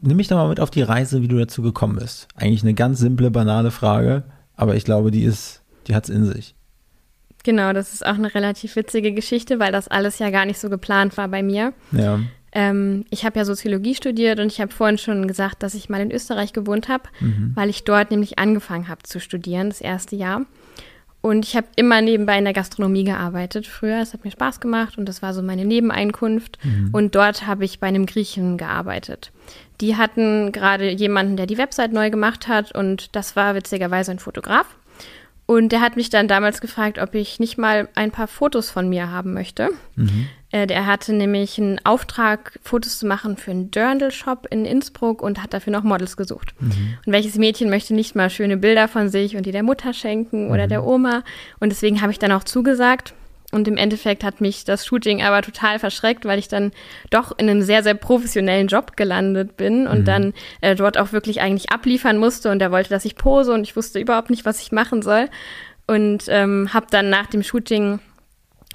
nimm mich doch mal mit auf die Reise, wie du dazu gekommen bist. Eigentlich eine ganz simple, banale Frage, aber ich glaube, die ist, die hat's in sich. Genau, das ist auch eine relativ witzige Geschichte, weil das alles ja gar nicht so geplant war bei mir. Ja. Ähm, ich habe ja Soziologie studiert und ich habe vorhin schon gesagt, dass ich mal in Österreich gewohnt habe, Mhm. weil ich dort nämlich angefangen habe zu studieren, das erste Jahr. Und ich habe immer nebenbei in der Gastronomie gearbeitet früher. Es hat mir Spaß gemacht und das war so meine Nebeneinkunft. Und dort habe ich bei einem Griechen gearbeitet. Die hatten gerade jemanden, der die Website neu gemacht hat und das war witzigerweise ein Fotograf. Und der hat mich dann damals gefragt, ob ich nicht mal ein paar Fotos von mir haben möchte. Äh, der hatte nämlich einen Auftrag, Fotos zu machen für einen Dirndl-Shop in Innsbruck und hat dafür noch Models gesucht. Und welches Mädchen möchte nicht mal schöne Bilder von sich und die der Mutter schenken oder der Oma? Und deswegen habe ich dann auch zugesagt. Und im Endeffekt hat mich das Shooting aber total verschreckt, weil ich dann doch in einem sehr, sehr professionellen Job gelandet bin und dann äh, dort auch wirklich eigentlich abliefern musste. Und er wollte, dass ich pose und ich wusste überhaupt nicht, was ich machen soll. Und ähm, habe dann nach dem Shooting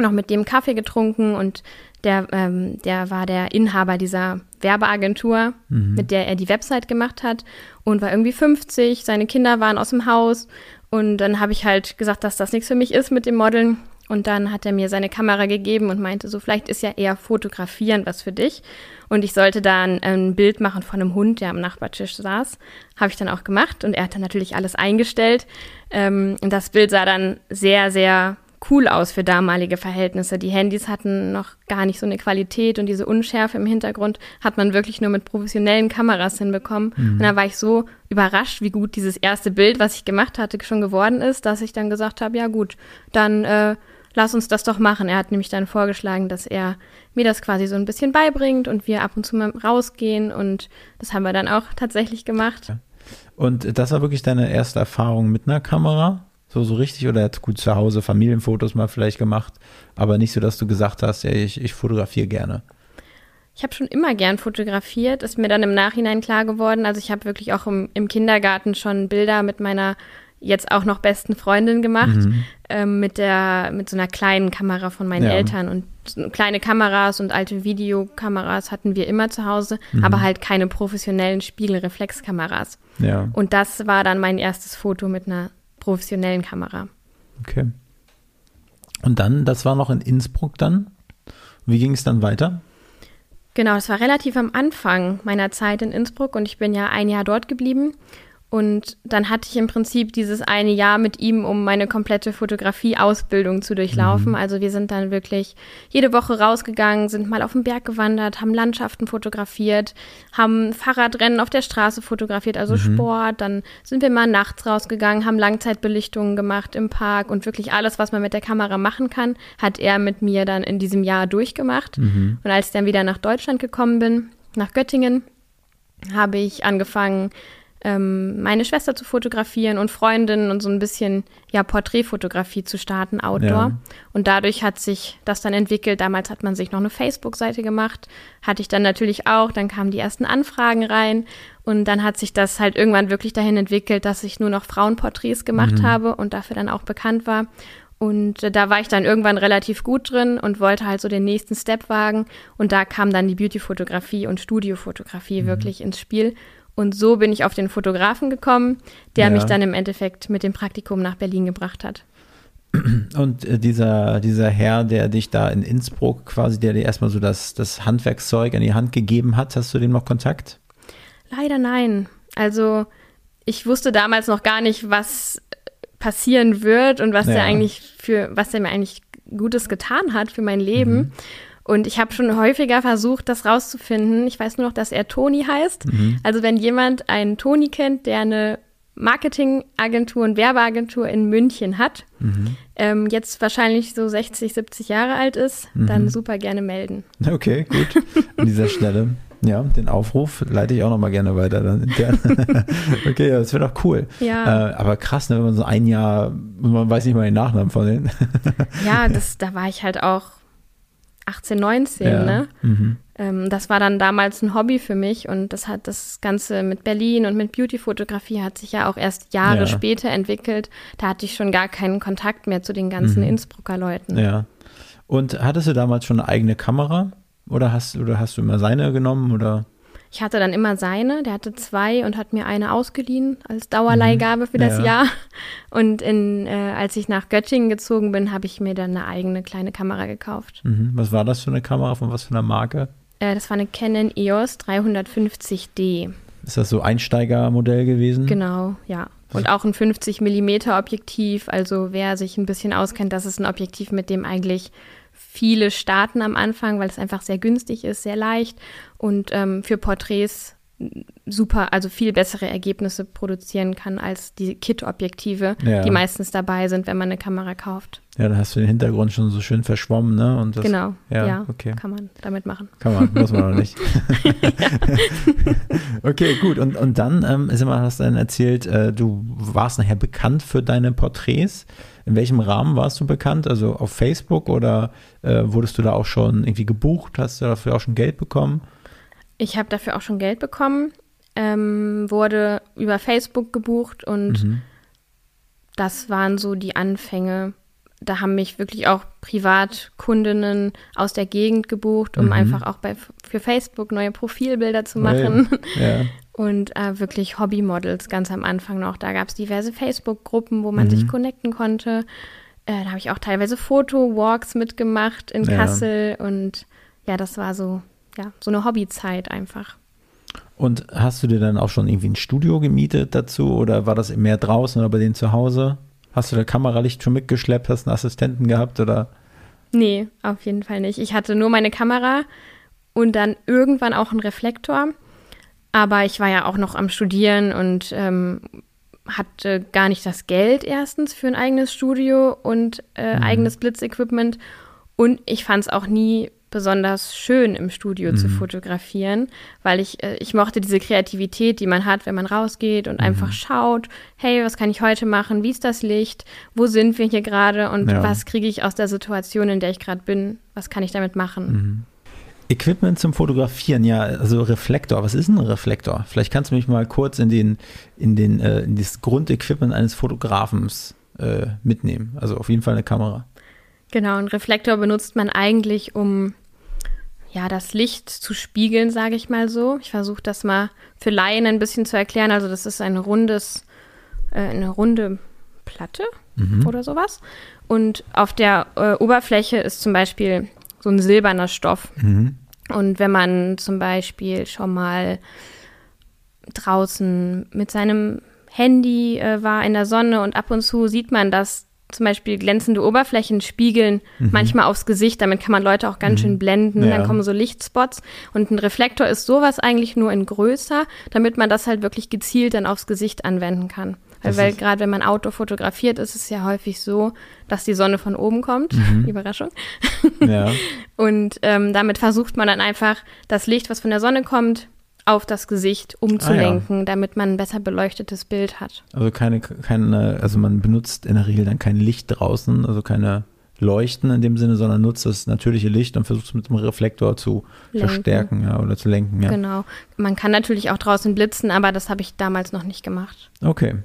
noch mit dem Kaffee getrunken und der, ähm, der war der Inhaber dieser Werbeagentur, mit der er die Website gemacht hat und war irgendwie 50, seine Kinder waren aus dem Haus und dann habe ich halt gesagt, dass das nichts für mich ist mit dem Modeln. Und dann hat er mir seine Kamera gegeben und meinte so, vielleicht ist ja eher fotografieren was für dich. Und ich sollte dann ein Bild machen von einem Hund, der am Nachbartisch saß. Habe ich dann auch gemacht und er hat dann natürlich alles eingestellt. Ähm, und das Bild sah dann sehr, sehr cool aus für damalige Verhältnisse. Die Handys hatten noch gar nicht so eine Qualität und diese Unschärfe im Hintergrund hat man wirklich nur mit professionellen Kameras hinbekommen. Mhm. Und da war ich so überrascht, wie gut dieses erste Bild, was ich gemacht hatte, schon geworden ist, dass ich dann gesagt habe, ja gut, dann äh, lass uns das doch machen. Er hat nämlich dann vorgeschlagen, dass er mir das quasi so ein bisschen beibringt und wir ab und zu mal rausgehen und das haben wir dann auch tatsächlich gemacht. Und das war wirklich deine erste Erfahrung mit einer Kamera? So, so richtig oder jetzt gut zu Hause Familienfotos mal vielleicht gemacht, aber nicht so, dass du gesagt hast, ja, ich, ich fotografiere gerne. Ich habe schon immer gern fotografiert, ist mir dann im Nachhinein klar geworden. Also ich habe wirklich auch im, im, Kindergarten schon Bilder mit meiner jetzt auch noch besten Freundin gemacht, mhm. ähm, mit der, mit so einer kleinen Kamera von meinen ja. Eltern. Und kleine Kameras und alte Videokameras hatten wir immer zu Hause, mhm. aber halt keine professionellen Spiegelreflexkameras. Ja. Und das war dann mein erstes Foto mit einer professionellen Kamera. Okay. Und dann, das war noch in Innsbruck dann. Wie ging es dann weiter? Genau, das war relativ am Anfang meiner Zeit in Innsbruck und ich bin ja ein Jahr dort geblieben. Und dann hatte ich im Prinzip dieses eine Jahr mit ihm, um meine komplette Fotografie-Ausbildung zu durchlaufen. Mhm. Also wir sind dann wirklich jede Woche rausgegangen, sind mal auf den Berg gewandert, haben Landschaften fotografiert, haben Fahrradrennen auf der Straße fotografiert, also mhm. Sport. Dann sind wir mal nachts rausgegangen, haben Langzeitbelichtungen gemacht im Park und wirklich alles, was man mit der Kamera machen kann, hat er mit mir dann in diesem Jahr durchgemacht. Mhm. Und als ich dann wieder nach Deutschland gekommen bin, nach Göttingen, habe ich angefangen, ähm, meine Schwester zu fotografieren und Freundinnen und so ein bisschen ja Porträtfotografie zu starten, Outdoor. Ja. Und dadurch hat sich das dann entwickelt. Damals hat man sich noch eine Facebook-Seite gemacht, hatte ich dann natürlich auch. Dann kamen die ersten Anfragen rein und dann hat sich das halt irgendwann wirklich dahin entwickelt, dass ich nur noch Frauenporträts gemacht mhm. habe und dafür dann auch bekannt war. Und äh, da war ich dann irgendwann relativ gut drin und wollte halt so den nächsten Step wagen. Und da kam dann die Beauty-Fotografie und Studiofotografie mhm. wirklich ins Spiel. Und so bin ich auf den Fotografen gekommen, der ja. mich dann im Endeffekt mit dem Praktikum nach Berlin gebracht hat. Und äh, dieser, dieser Herr, der dich da in Innsbruck quasi, der dir erstmal so das, das Handwerkszeug an die Hand gegeben hat, hast du dem noch Kontakt? Leider nein. Also ich wusste damals noch gar nicht, was passieren wird und was ja. der eigentlich für, was der mir eigentlich Gutes getan hat für mein Leben. Mhm. Und ich habe schon häufiger versucht, das rauszufinden. Ich weiß nur noch, dass er Toni heißt. Mhm. Also wenn jemand einen Toni kennt, der eine Marketingagentur und Werbeagentur in München hat, mhm. ähm, jetzt wahrscheinlich so 60, 70 Jahre alt ist, mhm. dann super gerne melden. Okay, gut. An dieser Stelle. Ja, den Aufruf leite ich auch nochmal gerne weiter dann intern. okay, ja, das wäre doch cool. Ja. Äh, aber krass, ne, wenn man so ein Jahr, man weiß nicht mal den Nachnamen von denen. ja, das, da war ich halt auch 18, 19, ja. ne? Mhm. Ähm, das war dann damals ein Hobby für mich und das hat das Ganze mit Berlin und mit Beauty-Fotografie hat sich ja auch erst Jahre ja. später entwickelt. Da hatte ich schon gar keinen Kontakt mehr zu den ganzen mhm. Innsbrucker Leuten. Ja. Und hattest du damals schon eine eigene Kamera? Oder hast, oder hast du immer seine genommen? Oder? Ich hatte dann immer seine, der hatte zwei und hat mir eine ausgeliehen als Dauerleihgabe für das ja. Jahr. Und in, äh, als ich nach Göttingen gezogen bin, habe ich mir dann eine eigene kleine Kamera gekauft. Mhm. Was war das für eine Kamera? Von was für einer Marke? Äh, das war eine Canon EOS 350D. Ist das so Einsteigermodell gewesen? Genau, ja. Und auch ein 50 mm Objektiv. Also wer sich ein bisschen auskennt, das ist ein Objektiv, mit dem eigentlich viele starten am Anfang, weil es einfach sehr günstig ist, sehr leicht. Und ähm, für Porträts super, also viel bessere Ergebnisse produzieren kann als die Kit-Objektive, ja. die meistens dabei sind, wenn man eine Kamera kauft. Ja, dann hast du den Hintergrund schon so schön verschwommen, ne? Und das, genau, ja, ja, okay. kann man damit machen. Kann man, muss man auch nicht. okay, gut. Und, und dann, ähm, mal, hast du dann erzählt, äh, du warst nachher bekannt für deine Porträts. In welchem Rahmen warst du bekannt? Also auf Facebook oder äh, wurdest du da auch schon irgendwie gebucht? Hast du dafür auch schon Geld bekommen? Ich habe dafür auch schon Geld bekommen, ähm, wurde über Facebook gebucht und mhm. das waren so die Anfänge. Da haben mich wirklich auch Privatkundinnen aus der Gegend gebucht, um mhm. einfach auch bei, für Facebook neue Profilbilder zu machen. Ja. Und äh, wirklich Hobbymodels ganz am Anfang noch. Da gab es diverse Facebook-Gruppen, wo man mhm. sich connecten konnte. Äh, da habe ich auch teilweise Foto-Walks mitgemacht in ja. Kassel. Und ja, das war so, ja, so eine Hobbyzeit einfach. Und hast du dir dann auch schon irgendwie ein Studio gemietet dazu oder war das mehr draußen oder bei denen zu Hause? Hast du da Kameralicht schon mitgeschleppt? Hast einen Assistenten gehabt oder? Nee, auf jeden Fall nicht. Ich hatte nur meine Kamera und dann irgendwann auch einen Reflektor. Aber ich war ja auch noch am Studieren und ähm, hatte gar nicht das Geld erstens für ein eigenes Studio und äh, mhm. eigenes Blitzequipment. Und ich fand es auch nie besonders schön im Studio mhm. zu fotografieren, weil ich, äh, ich mochte diese Kreativität, die man hat, wenn man rausgeht und mhm. einfach schaut, hey, was kann ich heute machen, wie ist das Licht, wo sind wir hier gerade und ja. was kriege ich aus der Situation, in der ich gerade bin, was kann ich damit machen. Mhm. Equipment zum Fotografieren, ja, also Reflektor. Was ist ein Reflektor? Vielleicht kannst du mich mal kurz in den, in den, äh, in das Grundequipment eines Fotografens äh, mitnehmen. Also auf jeden Fall eine Kamera. Genau, ein Reflektor benutzt man eigentlich, um ja, das Licht zu spiegeln, sage ich mal so. Ich versuche das mal für Laien ein bisschen zu erklären. Also das ist ein rundes, äh, eine runde Platte mhm. oder sowas. Und auf der äh, Oberfläche ist zum Beispiel so ein silberner Stoff. Mhm. Und wenn man zum Beispiel schon mal draußen mit seinem Handy äh, war in der Sonne und ab und zu sieht man, dass zum Beispiel glänzende Oberflächen spiegeln mhm. manchmal aufs Gesicht. Damit kann man Leute auch ganz mhm. schön blenden. Ja. Dann kommen so Lichtspots. Und ein Reflektor ist sowas eigentlich nur in größer, damit man das halt wirklich gezielt dann aufs Gesicht anwenden kann. Weil, weil gerade wenn man Auto fotografiert, ist es ja häufig so, dass die Sonne von oben kommt. Mhm. Überraschung. Ja. Und ähm, damit versucht man dann einfach das Licht, was von der Sonne kommt, auf das Gesicht umzulenken, ah, ja. damit man ein besser beleuchtetes Bild hat. Also keine, keine, also man benutzt in der Regel dann kein Licht draußen, also keine Leuchten in dem Sinne, sondern nutzt das natürliche Licht und versucht es mit dem Reflektor zu lenken. verstärken ja, oder zu lenken. Ja. Genau. Man kann natürlich auch draußen blitzen, aber das habe ich damals noch nicht gemacht. Okay.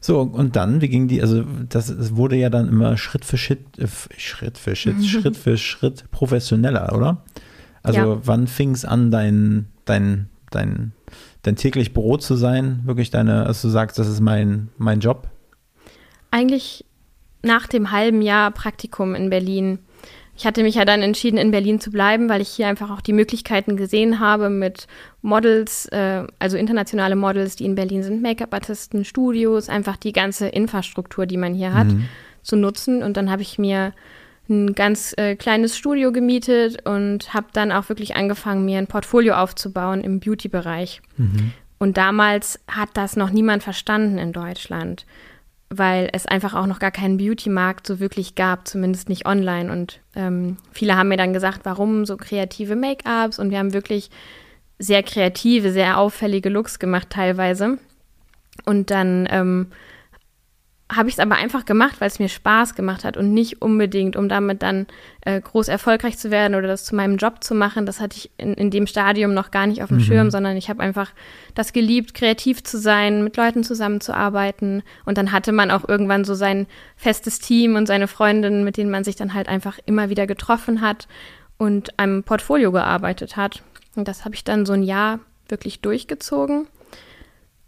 So, und dann, wie ging die, also das wurde ja dann immer Schritt für Schritt, äh, Schritt für Schritt, Schritt für Schritt professioneller, oder? Also ja. wann fing es an, dein, dein dein, dein täglich Brot zu sein, wirklich deine, also du sagst, das ist mein, mein Job? Eigentlich nach dem halben Jahr Praktikum in Berlin. Ich hatte mich ja dann entschieden, in Berlin zu bleiben, weil ich hier einfach auch die Möglichkeiten gesehen habe mit Models, äh, also internationale Models, die in Berlin sind, Make-up-Artisten, Studios, einfach die ganze Infrastruktur, die man hier hat, mhm. zu nutzen. Und dann habe ich mir ein ganz äh, kleines Studio gemietet und habe dann auch wirklich angefangen, mir ein Portfolio aufzubauen im Beauty-Bereich. Mhm. Und damals hat das noch niemand verstanden in Deutschland, weil es einfach auch noch gar keinen Beauty-Markt so wirklich gab, zumindest nicht online. Und ähm, viele haben mir dann gesagt, warum so kreative Make-ups? Und wir haben wirklich sehr kreative, sehr auffällige Looks gemacht teilweise. Und dann ähm, habe ich es aber einfach gemacht, weil es mir Spaß gemacht hat und nicht unbedingt, um damit dann äh, groß erfolgreich zu werden oder das zu meinem Job zu machen. Das hatte ich in, in dem Stadium noch gar nicht auf dem mhm. Schirm, sondern ich habe einfach das geliebt, kreativ zu sein, mit Leuten zusammenzuarbeiten. Und dann hatte man auch irgendwann so sein festes Team und seine Freundinnen, mit denen man sich dann halt einfach immer wieder getroffen hat und einem Portfolio gearbeitet hat. Und das habe ich dann so ein Jahr wirklich durchgezogen.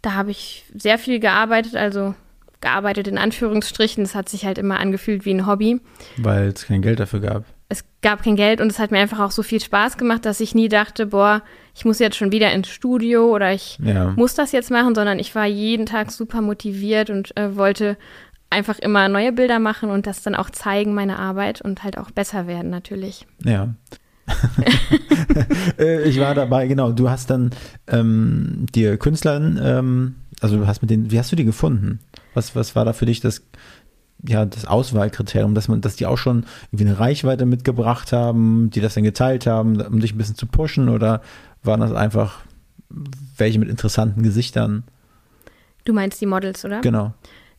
Da habe ich sehr viel gearbeitet, also gearbeitet, in Anführungsstrichen. Das hat sich halt immer angefühlt wie ein Hobby. Weil es kein Geld dafür gab. Es gab kein Geld und es hat mir einfach auch so viel Spaß gemacht, dass ich nie dachte, boah, ich muss jetzt schon wieder ins Studio oder ich ja. muss das jetzt machen, sondern ich war jeden Tag super motiviert und äh, wollte einfach immer neue Bilder machen und das dann auch zeigen, meine Arbeit und halt auch besser werden natürlich. Ja. Äh, ich war dabei, genau. Du hast dann ähm, dir Künstlerin, ähm, also du hast mit denen, wie hast du die gefunden? Was, was war da für dich das, ja, das Auswahlkriterium, dass man, dass die auch schon irgendwie eine Reichweite mitgebracht haben, die das dann geteilt haben, um dich ein bisschen zu pushen oder waren das einfach welche mit interessanten Gesichtern? Du meinst die Models, oder? Genau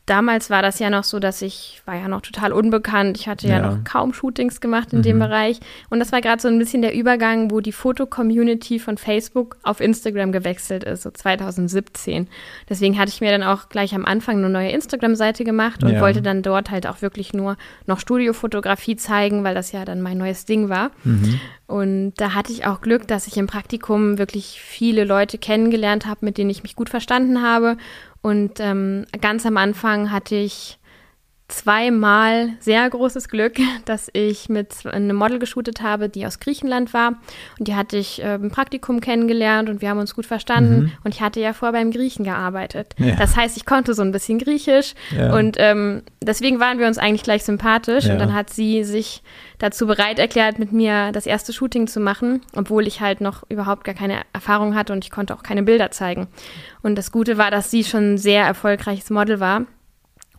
damals war das ja noch so, dass ich war ja noch total unbekannt. Ich hatte ja, ja noch kaum Shootings gemacht in mhm. dem Bereich. Und das war gerade so ein bisschen der Übergang, wo die Foto-Community von Facebook auf Instagram gewechselt ist, so 2017. Deswegen hatte ich mir dann auch gleich am Anfang eine neue Instagram-Seite gemacht und ja. wollte dann dort halt auch wirklich nur noch Studiofotografie zeigen, weil das ja dann mein neues Ding war. Mhm. Und da hatte ich auch Glück, dass ich im Praktikum wirklich viele Leute kennengelernt habe, mit denen ich mich gut verstanden habe und ähm, ganz am Anfang hatte ich zweimal sehr großes Glück, dass ich mit einem Model geshootet habe, die aus Griechenland war. Und die hatte ich äh, im Praktikum kennengelernt und wir haben uns gut verstanden. Mhm. Und ich hatte ja vorher beim Griechen gearbeitet. Ja. Das heißt, ich konnte so ein bisschen Griechisch. Ja. Und ähm, deswegen waren wir uns eigentlich gleich sympathisch. Ja. Und dann hat sie sich dazu bereit erklärt, mit mir das erste Shooting zu machen, obwohl ich halt noch überhaupt gar keine Erfahrung hatte und ich konnte auch keine Bilder zeigen. Und das Gute war, dass sie schon ein sehr erfolgreiches Model war.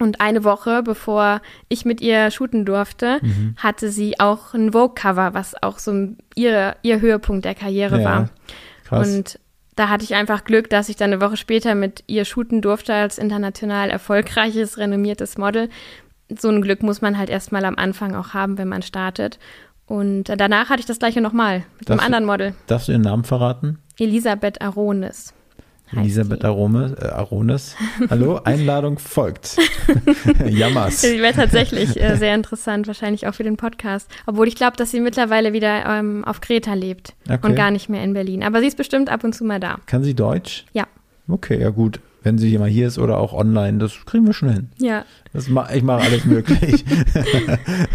Und eine Woche bevor ich mit ihr shooten durfte, mhm. hatte sie auch ein Vogue-Cover, was auch so ihr, ihr Höhepunkt der Karriere ja, war. Krass. Und da hatte ich einfach Glück, dass ich dann eine Woche später mit ihr shooten durfte als international erfolgreiches, renommiertes Model. So ein Glück muss man halt erstmal am Anfang auch haben, wenn man startet. Und danach hatte ich das gleiche nochmal mit darfst einem anderen Model. darfst du ihren Namen verraten? Elisabeth Aronis. Elisabeth Arome, äh, Arones. Hallo, Einladung folgt. Jammers. Die wäre tatsächlich äh, sehr interessant, wahrscheinlich auch für den Podcast. Obwohl ich glaube, dass sie mittlerweile wieder ähm, auf Kreta lebt okay. und gar nicht mehr in Berlin. Aber sie ist bestimmt ab und zu mal da. Kann sie Deutsch? Ja. Okay, ja gut. Wenn sie mal hier ist oder auch online, das kriegen wir schon hin. Ja. Das ma ich mache alles möglich.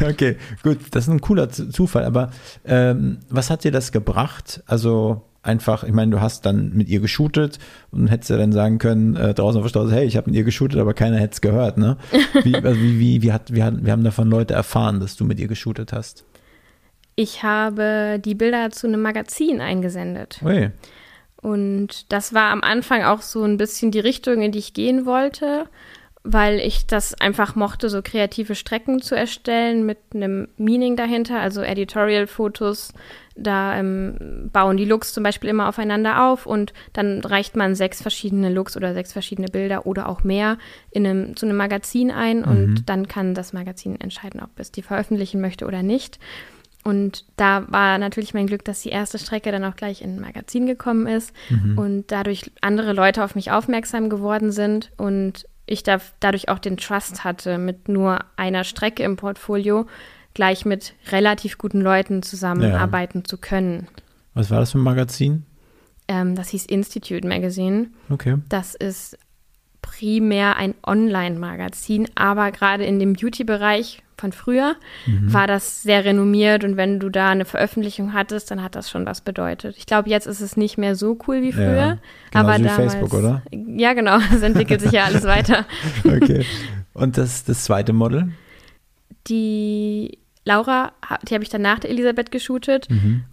okay, gut. Das ist ein cooler Zufall. Aber ähm, was hat dir das gebracht? Also einfach, ich meine, du hast dann mit ihr geshootet und hättest ja dann sagen können, äh, draußen auf der Straße, hey, ich habe mit ihr geshootet, aber keiner hätte es gehört, ne? Wie, also wie, wie, wie, hat, wie, hat, wie haben davon Leute erfahren, dass du mit ihr geshootet hast? Ich habe die Bilder zu einem Magazin eingesendet. Ui. Und das war am Anfang auch so ein bisschen die Richtung, in die ich gehen wollte weil ich das einfach mochte, so kreative Strecken zu erstellen mit einem Meaning dahinter, also Editorial-Fotos. Da ähm, bauen die Looks zum Beispiel immer aufeinander auf und dann reicht man sechs verschiedene Looks oder sechs verschiedene Bilder oder auch mehr in einem, zu einem Magazin ein mhm. und dann kann das Magazin entscheiden, ob es die veröffentlichen möchte oder nicht. Und da war natürlich mein Glück, dass die erste Strecke dann auch gleich in ein Magazin gekommen ist mhm. und dadurch andere Leute auf mich aufmerksam geworden sind und ich da, dadurch auch den Trust hatte, mit nur einer Strecke im Portfolio gleich mit relativ guten Leuten zusammenarbeiten ja. zu können. Was war das für ein Magazin? Ähm, das hieß Institute Magazine. Okay. Das ist primär ein Online-Magazin, aber gerade in dem Beauty-Bereich von früher mhm. war das sehr renommiert und wenn du da eine Veröffentlichung hattest, dann hat das schon was bedeutet. Ich glaube, jetzt ist es nicht mehr so cool wie früher, ja, aber wie damals, Facebook, oder? Ja, genau, es entwickelt sich ja alles weiter. Okay. Und das, das zweite Model? Die Laura, die habe ich dann nach der Elisabeth geshootet. Mhm.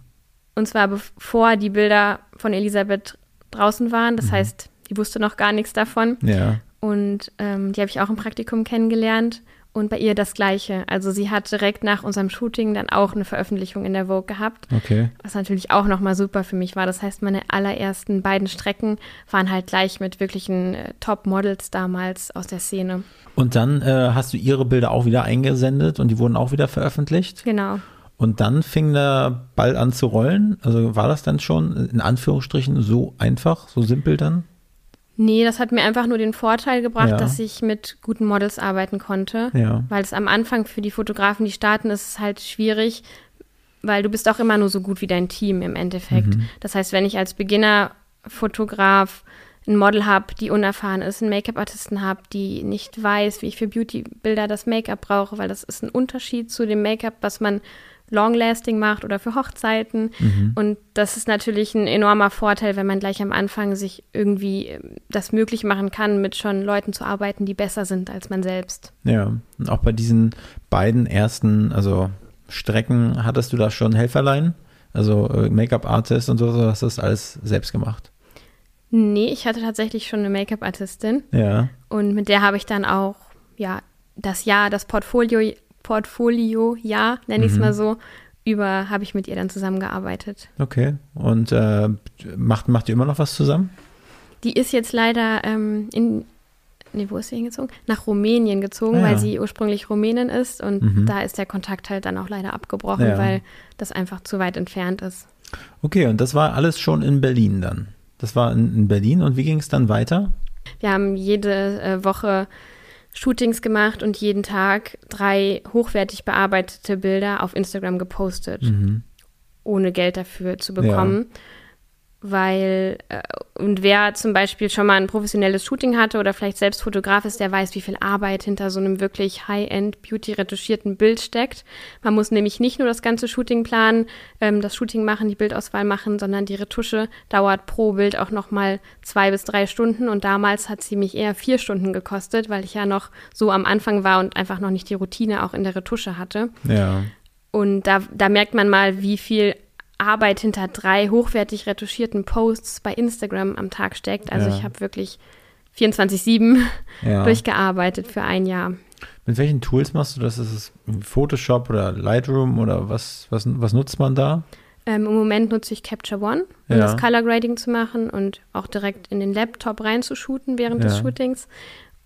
Und zwar bevor die Bilder von Elisabeth draußen waren. Das mhm. heißt, die wusste noch gar nichts davon. Ja. Und ähm, die habe ich auch im Praktikum kennengelernt. Und bei ihr das Gleiche. Also sie hat direkt nach unserem Shooting dann auch eine Veröffentlichung in der Vogue gehabt. Okay. Was natürlich auch nochmal super für mich war. Das heißt, meine allerersten beiden Strecken waren halt gleich mit wirklichen äh, Top-Models damals aus der Szene. Und dann äh, hast du ihre Bilder auch wieder eingesendet und die wurden auch wieder veröffentlicht? Genau. Und dann fing der Ball an zu rollen. Also war das dann schon in Anführungsstrichen so einfach, so simpel dann? Nee, das hat mir einfach nur den Vorteil gebracht, ja. dass ich mit guten Models arbeiten konnte. Ja. Weil es am Anfang für die Fotografen, die starten, ist es halt schwierig, weil du bist auch immer nur so gut wie dein Team im Endeffekt. Mhm. Das heißt, wenn ich als Beginner-Fotograf ein Model habe, die unerfahren ist, einen Make-up-Artisten habe, die nicht weiß, wie ich für Beauty-Bilder das Make-up brauche, weil das ist ein Unterschied zu dem Make-up, was man long-lasting macht oder für Hochzeiten. Mhm. Und das ist natürlich ein enormer Vorteil, wenn man gleich am Anfang sich irgendwie ähm, das möglich machen kann, mit schon Leuten zu arbeiten, die besser sind als man selbst. Ja, und auch bei diesen beiden ersten, also Strecken, hattest du da schon Helferlein? Also äh, Make-up-Artist und so, hast du das alles selbst gemacht? Nee, ich hatte tatsächlich schon eine Make-up-Artistin. Ja. Und mit der habe ich dann auch, ja, das Jahr, das Portfolio Portfolio, ja, nenne ich es mhm. mal so, über habe ich mit ihr dann zusammengearbeitet. Okay. Und äh, macht, macht ihr immer noch was zusammen? Die ist jetzt leider ähm, in, nee, wo ist sie hingezogen? Nach Rumänien gezogen, ah, ja. weil sie ursprünglich Rumänin ist und mhm. da ist der Kontakt halt dann auch leider abgebrochen, ja. weil das einfach zu weit entfernt ist. Okay, und das war alles schon in Berlin dann? Das war in, in Berlin und wie ging es dann weiter? Wir haben jede äh, Woche Shootings gemacht und jeden Tag drei hochwertig bearbeitete Bilder auf Instagram gepostet, mhm. ohne Geld dafür zu bekommen. Ja. Weil äh, und wer zum Beispiel schon mal ein professionelles Shooting hatte oder vielleicht selbst Fotograf ist, der weiß, wie viel Arbeit hinter so einem wirklich High-End Beauty retuschierten Bild steckt. Man muss nämlich nicht nur das ganze Shooting planen, ähm, das Shooting machen, die Bildauswahl machen, sondern die Retusche dauert pro Bild auch noch mal zwei bis drei Stunden und damals hat sie mich eher vier Stunden gekostet, weil ich ja noch so am Anfang war und einfach noch nicht die Routine auch in der Retusche hatte. Ja. Und da, da merkt man mal, wie viel Arbeit hinter drei hochwertig retuschierten Posts bei Instagram am Tag steckt. Also Ja. ich habe wirklich 24-7 Ja. durchgearbeitet für ein Jahr. Mit welchen Tools machst du das? Ist es Photoshop oder Lightroom oder was, was, was nutzt man da? Ähm, Im Moment nutze ich Capture One, um Ja. das Color Grading zu machen und auch direkt in den Laptop reinzushooten während des. Shootings.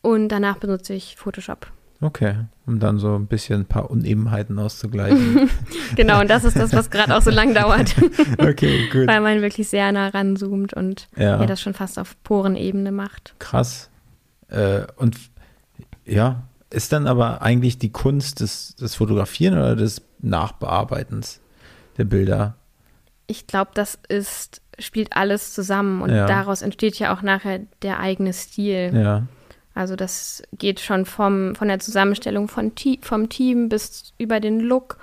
Und danach benutze ich Photoshop. Okay, um dann so ein bisschen ein paar Unebenheiten auszugleichen. Genau, und das ist das, was gerade auch so lang dauert, okay, gut. weil man wirklich sehr nah ranzoomt und Ja. ja, das schon fast auf Porenebene macht. Krass. Äh, und ja, ist dann aber eigentlich die Kunst des, des Fotografieren oder des Nachbearbeitens der Bilder? Ich glaube, das ist, spielt alles zusammen und Ja. daraus entsteht ja auch nachher der eigene Stil. Ja, Also das geht schon vom, von der Zusammenstellung von vom Team bis über den Look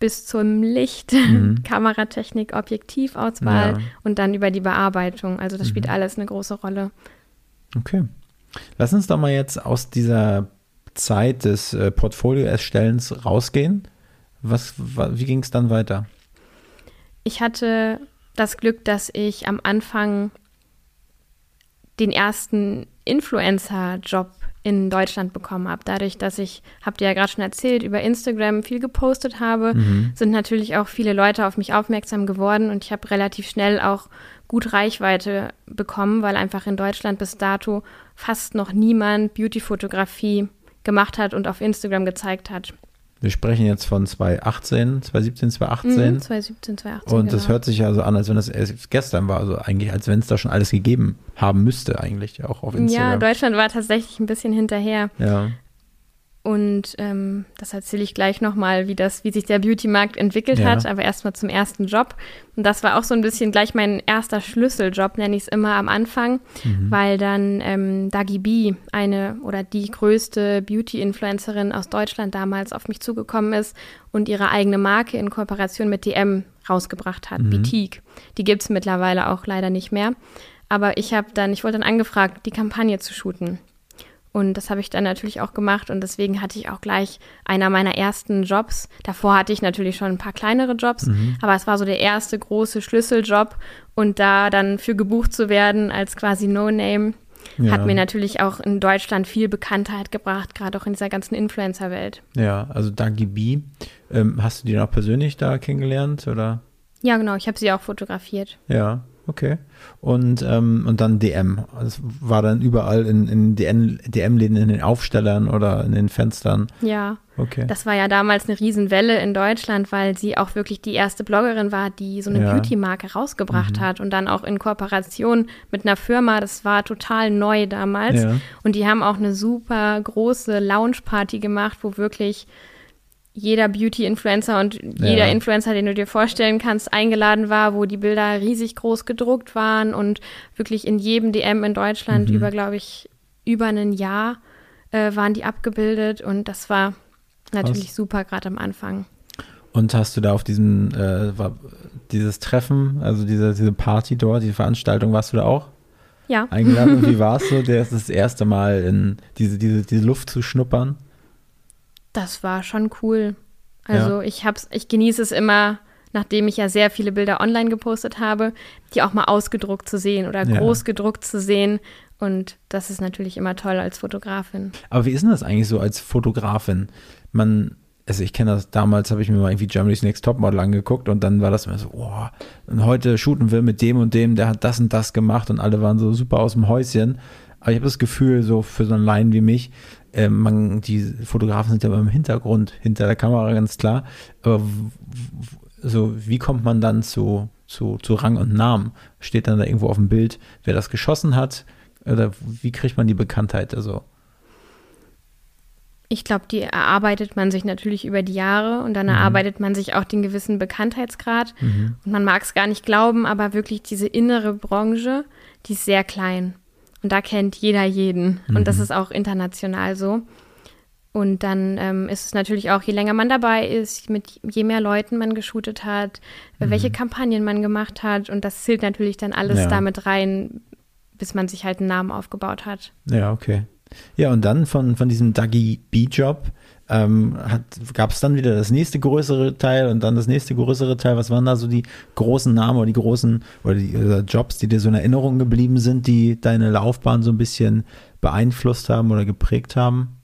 bis zum Licht, Mhm. Kameratechnik, Objektivauswahl Ja. und dann über die Bearbeitung. Also das spielt Mhm. alles eine große Rolle. okay. Lass uns doch mal jetzt aus dieser Zeit des äh, Portfolio-Erstellens rausgehen. Was, wa, wie ging es dann weiter? Ich hatte das Glück, dass ich am Anfang den ersten Influencer-Job in Deutschland bekommen habe. Dadurch, dass ich, habt ihr ja gerade schon erzählt, über Instagram viel gepostet habe, Mhm. sind natürlich auch viele Leute auf mich aufmerksam geworden und ich habe relativ schnell auch gut Reichweite bekommen, weil einfach in Deutschland bis dato fast noch niemand Beauty-Fotografie gemacht hat und auf Instagram gezeigt hat. Wir sprechen jetzt von 2018, 2017, 2018. Mhm, 2017, 2018. Und das genau. hört sich ja so an, als wenn das erst gestern war. Also eigentlich, als wenn es da schon alles gegeben haben müsste, eigentlich auch auf Ja, Instagram. Deutschland war tatsächlich ein bisschen hinterher. Ja, Und ähm, das erzähle ich gleich nochmal, wie das, wie sich der Beauty-Markt entwickelt Ja. hat. Aber erstmal zum ersten Job. Und das war auch so ein bisschen gleich mein erster Schlüsseljob, nenne ich es immer am Anfang, Mhm. weil dann ähm, Dagi B, eine oder die größte Beauty-Influencerin aus Deutschland damals auf mich zugekommen ist und ihre eigene Marke in Kooperation mit DM rausgebracht hat, Mhm. Boutique. Die gibt es mittlerweile auch leider nicht mehr. Aber ich habe dann, ich wurde dann angefragt, die Kampagne zu shooten. Und das habe ich dann natürlich auch gemacht und deswegen hatte ich auch gleich einer meiner ersten Jobs. Davor hatte ich natürlich schon ein paar kleinere Jobs, Mhm. aber es war so der erste große Schlüsseljob und da dann für gebucht zu werden als quasi No-Name ja. hat mir natürlich auch in Deutschland viel Bekanntheit gebracht, gerade auch in dieser ganzen Influencer-Welt. ja, also Dagi B. Ähm, hast du die noch persönlich da kennengelernt oder? Ja, genau, ich habe sie auch fotografiert. Ja, okay. Und, ähm, und dann DM. Das war dann überall in, in DM-Läden, in den Aufstellern oder in den Fenstern. Ja, Okay. das war ja damals eine Riesenwelle in Deutschland, weil sie auch wirklich die erste Bloggerin war, die so eine Ja. Beauty-Marke rausgebracht hat und dann auch in Kooperation mit einer Firma. Das war total neu damals. Ja. Und die haben auch eine super große Lounge-Party gemacht, wo wirklich jeder Beauty-Influencer und jeder Ja. Influencer, den du dir vorstellen kannst, eingeladen war, wo die Bilder riesig groß gedruckt waren und wirklich in jedem DM in Deutschland Mhm. über, glaube ich, über ein Jahr äh, waren die abgebildet und das war natürlich super, gerade am Anfang. Und hast du da auf diesem, äh, war, dieses Treffen, also diese, diese Party dort, diese Veranstaltung, warst du da auch Ja. eingeladen? Und wie war es so, das, das erste Mal in diese, diese, diese Luft zu schnuppern? Das war schon cool. Also ich hab's, ich genieße es immer, nachdem ich ja sehr viele Bilder online gepostet habe, die auch mal ausgedruckt zu sehen oder Ja. groß gedruckt zu sehen. Und das ist natürlich immer toll als Fotografin. Aber wie ist denn das eigentlich so als Fotografin? Man, also ich kenne das, damals habe ich mir mal irgendwie Germany's Next Topmodel angeguckt und dann war das immer so, boah, und heute shooten wir mit dem und dem, der hat das und das gemacht und alle waren so super aus dem Häuschen. Aber ich habe das Gefühl, so für so einen Laien wie mich, äh, man, die Fotografen sind ja immer im Hintergrund, hinter der Kamera ganz klar. Aber so, wie kommt man dann zu, zu, zu Rang und Namen? Steht dann da irgendwo auf dem Bild, wer das geschossen hat? Oder wie kriegt man die Bekanntheit? Also, Ich glaube, die erarbeitet man sich natürlich über die Jahre und dann Mhm. erarbeitet man sich auch den gewissen Bekanntheitsgrad. Mhm. Und man mag es gar nicht glauben, aber wirklich diese innere Branche, die ist sehr klein. Und da kennt jeder jeden. Und das Mhm. ist auch international so. Und dann ähm, ist es natürlich auch, je länger man dabei ist, mit je mehr Leuten man geshootet hat, Mhm. welche Kampagnen man gemacht hat. Und das zählt natürlich dann alles Ja. damit rein, bis man sich halt einen Namen aufgebaut hat. Ja, okay. Ja, und dann von, von diesem Dougie B-Job ähm, gab es dann wieder das nächste größere Teil und dann das nächste größere Teil. Was waren da so die großen Namen oder die großen oder die oder Jobs, die dir so in Erinnerung geblieben sind, die deine Laufbahn so ein bisschen beeinflusst haben oder geprägt haben?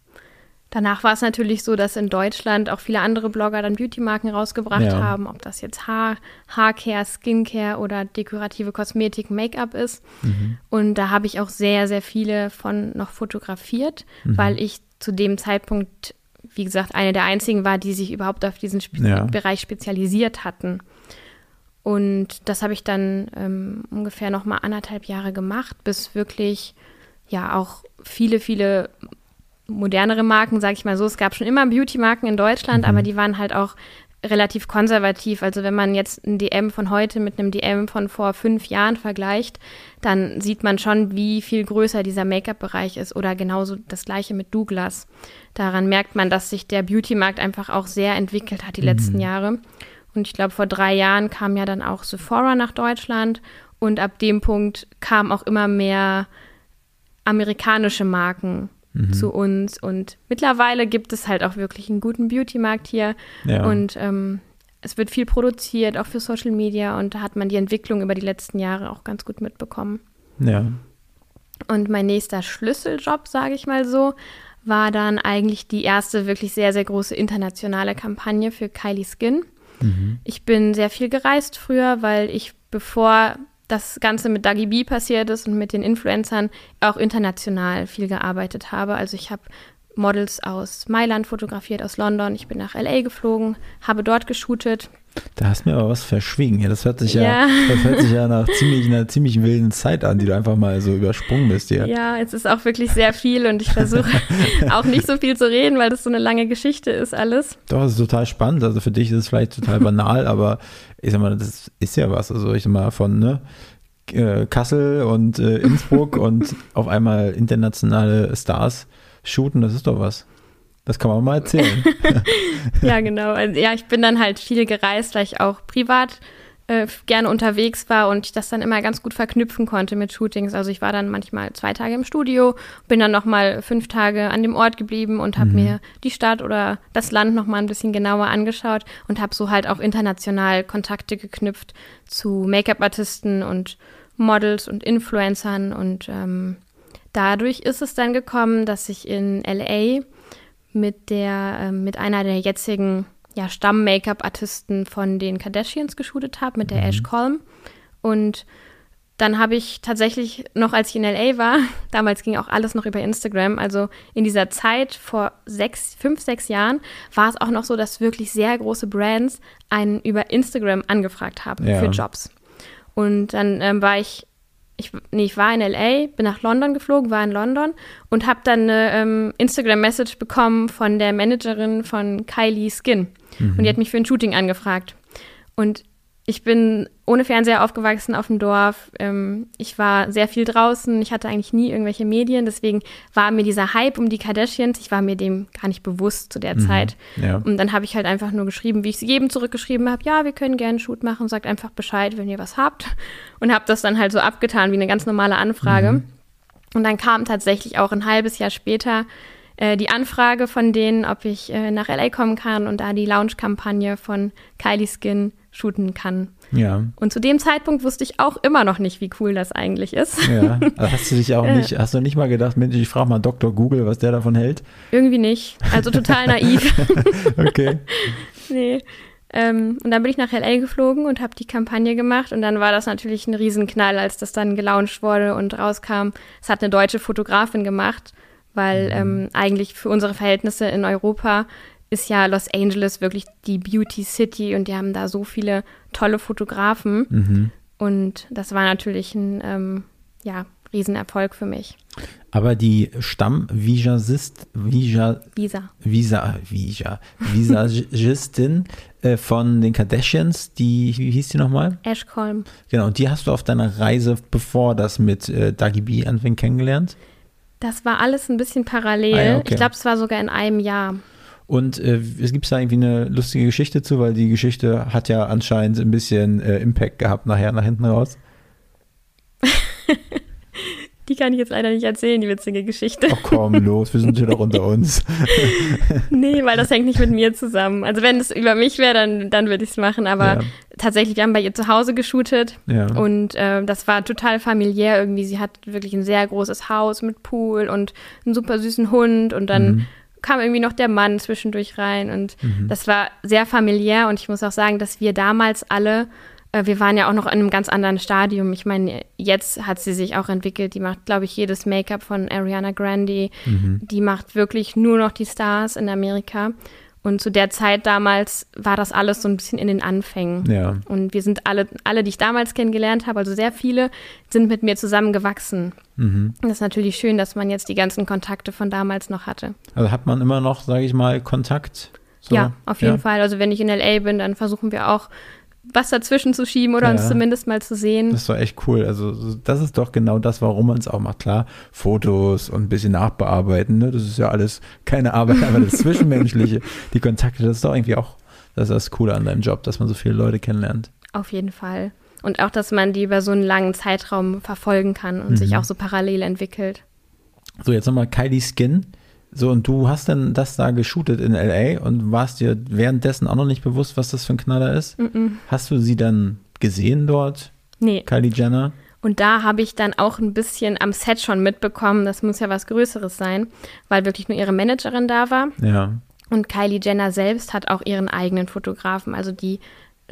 Danach war es natürlich so, dass in Deutschland auch viele andere Blogger dann Beauty-Marken rausgebracht Ja. haben, ob das jetzt Haar, Haarcare, Skincare oder dekorative Kosmetik, Make-up ist. Und da habe ich auch sehr, sehr viele von noch fotografiert, weil ich zu dem Zeitpunkt, wie gesagt, eine der einzigen war, die sich überhaupt auf diesen Spe Ja. Bereich spezialisiert hatten. Und das habe ich dann ähm, ungefähr noch mal anderthalb Jahre gemacht, bis wirklich ja auch viele, viele modernere Marken, sage ich mal so. Es gab schon immer Beauty-Marken in Deutschland, aber die waren halt auch relativ konservativ. Also wenn man jetzt ein DM von heute mit einem DM von vor fünf Jahren vergleicht, dann sieht man schon, wie viel größer dieser Make-up-Bereich ist oder genauso das gleiche mit Douglas. Daran merkt man, dass sich der Beauty-Markt einfach auch sehr entwickelt hat die letzten Jahre. Und ich glaube, vor drei Jahren kam ja dann auch Sephora nach Deutschland und ab dem Punkt kamen auch immer mehr amerikanische Marken zu uns und mittlerweile gibt es halt auch wirklich einen guten Beauty-Markt hier Ja. und ähm, es wird viel produziert, auch für Social Media und da hat man die Entwicklung über die letzten Jahre auch ganz gut mitbekommen. Ja. Und mein nächster Schlüsseljob, sage ich mal so, war dann eigentlich die erste wirklich sehr, sehr große internationale Kampagne für Kylie Skin. Ich bin sehr viel gereist früher, weil ich, bevor das Ganze mit Dagi B passiert ist und mit den Influencern, auch international viel gearbeitet habe. Also ich habe Models aus Mailand fotografiert, aus London. Ich bin nach LA geflogen, habe dort geshootet. Da hast du mir aber was verschwiegen. Ja, das hört sich ja, Ja. das hört sich ja nach ziemlich, einer ziemlich wilden Zeit an, die du einfach mal so übersprungen bist hier. Ja, es ist auch wirklich sehr viel und ich versuche auch nicht so viel zu reden, weil das so eine lange Geschichte ist alles. Doch, das ist total spannend. Also für dich ist es vielleicht total banal, aber ich sag mal, das ist ja was. Also ich sag mal, von ne, äh, Kassel und äh, Innsbruck und auf einmal internationale Stars shooten, das ist doch was. Das kann man mal erzählen. Ja, genau. Also, ja, ich bin dann halt viel gereist, weil ich auch privat äh, gerne unterwegs war und ich das dann immer ganz gut verknüpfen konnte mit Shootings. Also ich war dann manchmal zwei Tage im Studio, bin dann noch mal fünf Tage an dem Ort geblieben und habe mir die Stadt oder das Land noch mal ein bisschen genauer angeschaut und habe so halt auch international Kontakte geknüpft zu Make-up-Artisten und Models und Influencern und ähm, dadurch ist es dann gekommen, dass ich in LA mit der, ähm, mit einer der jetzigen ja, Stamm-Make-up-Artisten von den Kardashians geshootet habe, mit der Ash Colm. Und dann habe ich tatsächlich noch, als ich in LA war, damals ging auch alles noch über Instagram, also in dieser Zeit vor sechs, fünf, sechs Jahren war es auch noch so, dass wirklich sehr große Brands einen über Instagram angefragt haben Ja. für Jobs. Und dann ähm, war ich, ich, nee, ich war in LA, bin nach London geflogen, war in London und habe dann eine ähm, Instagram-Message bekommen von der Managerin von Kylie Skin. Und die hat mich für ein Shooting angefragt. Und ich bin ohne Fernseher aufgewachsen auf dem Dorf. Ähm, ich war sehr viel draußen. Ich hatte eigentlich nie irgendwelche Medien. Deswegen war mir dieser Hype um die Kardashians, ich war mir dem gar nicht bewusst zu der Zeit. Ja. Und dann habe ich halt einfach nur geschrieben, wie ich es jedem zurückgeschrieben habe, ja, wir können gerne einen Shoot machen, sagt einfach Bescheid, wenn ihr was habt. Und habe das dann halt so abgetan wie eine ganz normale Anfrage. Und dann kam tatsächlich auch ein halbes Jahr später äh, die Anfrage von denen, ob ich äh, nach LA kommen kann und da die Launch-Kampagne von Kylie Skin shooten kann. Ja. Und zu dem Zeitpunkt wusste ich auch immer noch nicht, wie cool das eigentlich ist. Ja. Also hast du dich auch nicht, hast du nicht mal gedacht, Mensch, ich frage mal Dr. Google, was der davon hält? Irgendwie nicht. Also total naiv. Okay. Nee. Ähm, und dann bin ich nach LA geflogen und habe die Kampagne gemacht und dann war das natürlich ein Riesenknall, als das dann gelauncht wurde und rauskam. Es hat eine deutsche Fotografin gemacht, weil ähm, eigentlich für unsere Verhältnisse in Europa ist ja Los Angeles wirklich die Beauty City und die haben da so viele tolle Fotografen Mhm. und das war natürlich ein ähm, ja, Riesenerfolg für mich. Aber die Stamm-Visagist, Visa, Visa. Visa, Visa, Visagistin äh, von den Kardashians, die, wie hieß die nochmal? Ashcolm. Genau, und die hast du auf deiner Reise, bevor das mit äh, Dagi B anfing, kennengelernt. Das war alles ein bisschen parallel. Ah ja, okay. Ich glaube, es war sogar in einem Jahr. Und äh, es gibt da irgendwie eine lustige Geschichte zu, weil die Geschichte hat ja anscheinend ein bisschen äh, Impact gehabt nachher, nach hinten raus. Die kann ich jetzt leider nicht erzählen, die witzige Geschichte. Ach komm, los, wir sind hier doch unter uns. nee, weil das hängt nicht mit mir zusammen. Also wenn es über mich wäre, dann, dann würde ich es machen. Aber Ja. tatsächlich, wir haben bei ihr zu Hause geshootet. Ja. Und äh, das war total familiär irgendwie. Sie hat wirklich ein sehr großes Haus mit Pool und einen super süßen Hund. Und dann Mhm. Kam irgendwie noch der Mann zwischendurch rein. Und das war sehr familiär. Und ich muss auch sagen, dass wir damals alle, äh, wir waren ja auch noch in einem ganz anderen Stadium. Ich meine, jetzt hat sie sich auch entwickelt. Die macht, glaube ich, jedes Make-up von Ariana Grande. Die macht wirklich nur noch die Stars in Amerika. Und zu der Zeit damals war das alles so ein bisschen in den Anfängen. Ja. Und wir sind alle, alle, die ich damals kennengelernt habe, also sehr viele, sind mit mir zusammengewachsen. Mhm. Das ist natürlich schön, dass man jetzt die ganzen Kontakte von damals noch hatte. Also hat man immer noch, sage ich mal, Kontakt? So? Ja, auf jeden Fall. Also wenn ich in LA bin, dann versuchen wir auch, was dazwischen zu schieben oder Ja. uns zumindest mal zu sehen. Das ist doch echt cool. Also so- das ist doch genau das, warum man es auch macht. Klar, Fotos und ein bisschen nachbearbeiten, ne? das ist ja alles keine Arbeit, aber das Zwischenmenschliche, die Kontakte, das ist doch irgendwie auch, das ist das Coole an deinem Job, dass man so viele Leute kennenlernt. Auf jeden Fall. Und auch, dass man die über so einen langen Zeitraum verfolgen kann und Mhm. sich auch so parallel entwickelt. So, jetzt nochmal Kylie Skin. So, und du hast dann das da geshootet in L.A. und warst dir währenddessen auch noch nicht bewusst, was das für ein Knaller ist? Hast du sie dann gesehen dort, Nee. Kylie Jenner? Und da habe ich dann auch ein bisschen am Set schon mitbekommen, das muss ja was Größeres sein, weil wirklich nur ihre Managerin da war. Ja. Und Kylie Jenner selbst hat auch ihren eigenen Fotografen. Also die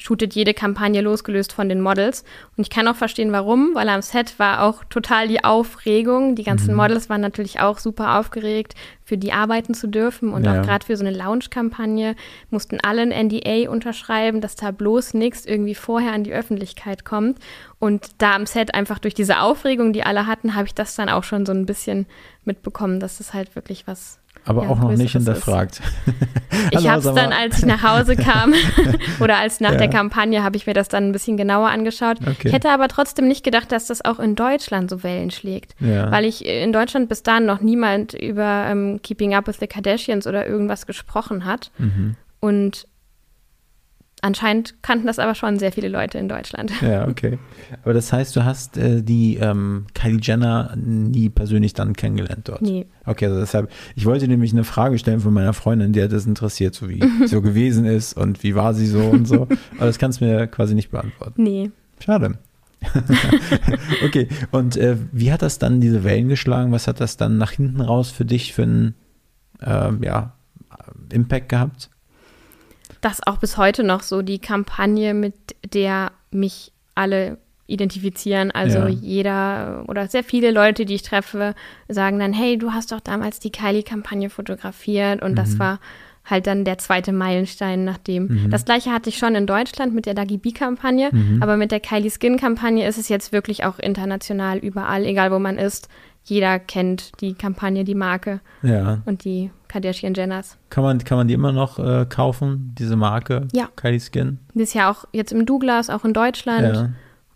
shootet jede Kampagne losgelöst von den Models. Und ich kann auch verstehen, warum, weil am Set war auch total die Aufregung. Die ganzen Models waren natürlich auch super aufgeregt, für die arbeiten zu dürfen. Und Ja. auch gerade für so eine Launch-Kampagne mussten alle ein NDA unterschreiben, dass da bloß nichts irgendwie vorher an die Öffentlichkeit kommt. Und da am Set einfach durch diese Aufregung, die alle hatten, habe ich das dann auch schon so ein bisschen mitbekommen, dass das halt wirklich was Aber Ja, auch noch nicht hinterfragt. ich habe es dann, als ich nach Hause kam oder als nach Ja. der Kampagne, habe ich mir das dann ein bisschen genauer angeschaut. Okay. Ich hätte aber trotzdem nicht gedacht, dass das auch in Deutschland so Wellen schlägt. Ja. Weil ich in Deutschland bis dahin noch niemand über ähm, Keeping Up with the Kardashians oder irgendwas gesprochen hat. Mhm. Und anscheinend kannten das aber schon sehr viele Leute in Deutschland. Ja, okay. Aber das heißt, du hast äh, die ähm, Kylie Jenner nie persönlich dann kennengelernt dort? Nee. Okay, also deshalb, ich wollte nämlich eine Frage stellen von meiner Freundin, die hat das interessiert, so wie sie so gewesen ist und wie war sie so und so. Aber das kannst du mir quasi nicht beantworten. Nee. Schade. okay, und äh, wie hat das dann diese Wellen geschlagen? Was hat das dann nach hinten raus für dich für einen ähm, ja, Impact gehabt? Das auch bis heute noch so die Kampagne, mit der mich alle identifizieren. Also Ja. jeder oder sehr viele Leute, die ich treffe, sagen dann, hey, du hast doch damals die Kylie-Kampagne fotografiert und das war halt dann der zweite Meilenstein nach dem. Das gleiche hatte ich schon in Deutschland mit der Dagi B-Kampagne, aber mit der Kylie Skin-Kampagne ist es jetzt wirklich auch international überall, egal wo man ist. Jeder kennt die Kampagne, die Marke Ja. und die Kardashian Jenners. Kann man, kann man die immer noch äh, kaufen, diese Marke? Ja. Kylie Skin? Die ist ja auch jetzt im Douglas, auch in Deutschland. Ja.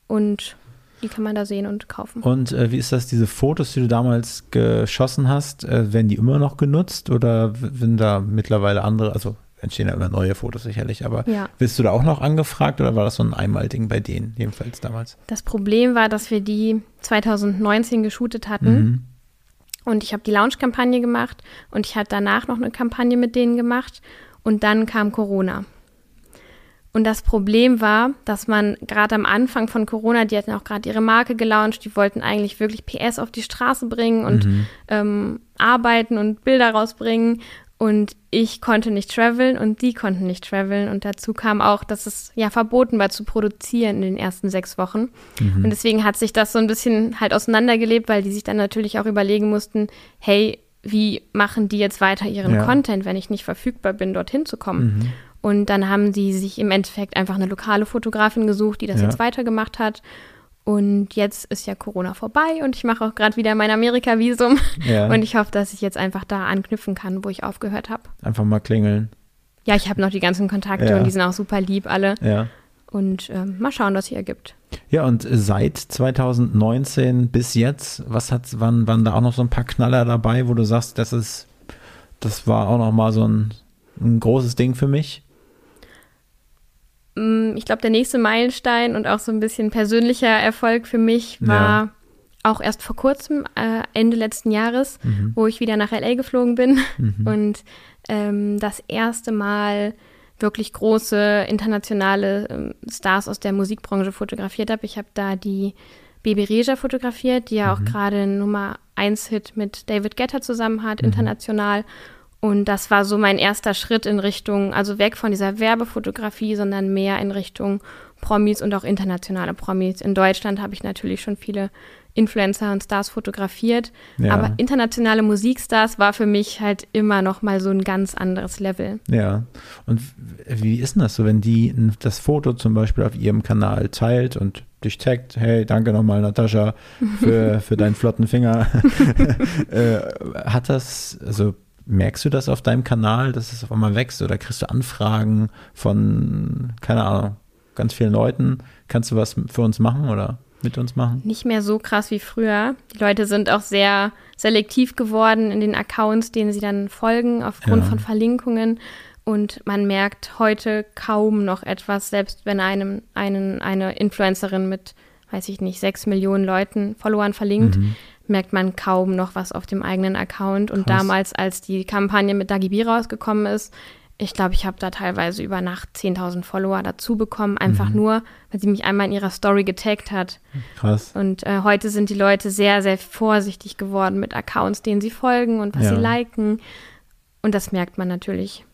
Und die kann man da sehen und kaufen. Und äh, wie ist das, diese Fotos, die du damals geschossen hast, äh, werden die immer noch genutzt oder sind da mittlerweile andere, also entstehen ja immer neue Fotos sicherlich, aber Ja. wirst du da auch noch angefragt oder war das so ein Einmalding bei denen, jedenfalls damals? Das Problem war, dass wir die 2019 geshootet hatten. Mhm. Und ich habe die Launch-Kampagne gemacht und ich hatte danach noch eine Kampagne mit denen gemacht. Und dann kam Corona. Und das Problem war, dass man gerade am Anfang von Corona, die hatten auch gerade ihre Marke gelauncht, die wollten eigentlich wirklich PS auf die Straße bringen und ähm, arbeiten und Bilder rausbringen. Und ich konnte nicht traveln und die konnten nicht traveln. Und dazu kam auch, dass es ja verboten war zu produzieren in den ersten sechs Wochen. Und deswegen hat sich das so ein bisschen halt auseinandergelebt, weil die sich dann natürlich auch überlegen mussten, hey, wie machen die jetzt weiter ihren Ja. Content, wenn ich nicht verfügbar bin, dorthin zu kommen? Und dann haben die sich im Endeffekt einfach eine lokale Fotografin gesucht, die das Ja. jetzt weitergemacht hat. Und jetzt ist ja Corona vorbei und ich mache auch gerade wieder mein Amerika-Visum. Ja. Und ich hoffe, dass ich jetzt einfach da anknüpfen kann, wo ich aufgehört habe. Einfach mal klingeln. Ja, ich habe noch die ganzen Kontakte Ja. und die sind auch super lieb alle. Ja. Und ähm, mal schauen, was sich ergibt. Ja, und seit 2019 bis jetzt, was hat, wann waren da auch noch so ein paar Knaller dabei, wo du sagst, das ist, das war auch noch mal so ein, ein großes Ding für mich? Mm, Ich glaube, der nächste Meilenstein und auch so ein bisschen persönlicher Erfolg für mich war Ja. auch erst vor kurzem, äh, Ende letzten Jahres, Mhm. wo ich wieder nach LA geflogen bin und ähm, das erste Mal wirklich große internationale ähm, Stars aus der Musikbranche fotografiert habe. Ich habe da die Baby Reja fotografiert, die ja auch gerade einen Nummer 1 Hit mit David Guetta zusammen hat, international. Und das war so mein erster Schritt in Richtung, also weg von dieser Werbefotografie, sondern mehr in Richtung Promis und auch internationale Promis. In Deutschland habe ich natürlich schon viele Influencer und Stars fotografiert, Ja. aber internationale Musikstars war für mich halt immer noch mal so ein ganz anderes Level. Ja. Und wie ist denn das so, wenn die das Foto zum Beispiel auf ihrem Kanal teilt und dich taggt, hey, danke nochmal, Natascha, für, für deinen flotten Finger. äh, hat das, also merkst du das auf deinem Kanal, dass es auf einmal wächst oder kriegst du Anfragen von, keine Ahnung, ganz vielen Leuten? Kannst du was für uns machen oder mit uns machen? Nicht mehr so krass wie früher. Die Leute sind auch sehr selektiv geworden in den Accounts, denen sie dann folgen, aufgrund Ja. von Verlinkungen. Und man merkt heute kaum noch etwas, selbst wenn einem einen, eine Influencerin mit, weiß ich nicht, sechs Millionen Leuten, Followern verlinkt, merkt man kaum noch was auf dem eigenen Account. Und Krass. damals, als die Kampagne mit Dagi B rausgekommen ist, ich glaube, ich habe da teilweise über Nacht 10.000 Follower dazu bekommen, einfach nur, weil sie mich einmal in ihrer Story getaggt hat. Krass. Und äh, heute sind die Leute sehr, sehr vorsichtig geworden mit Accounts, denen sie folgen und was Ja. sie liken. Und das merkt man natürlich.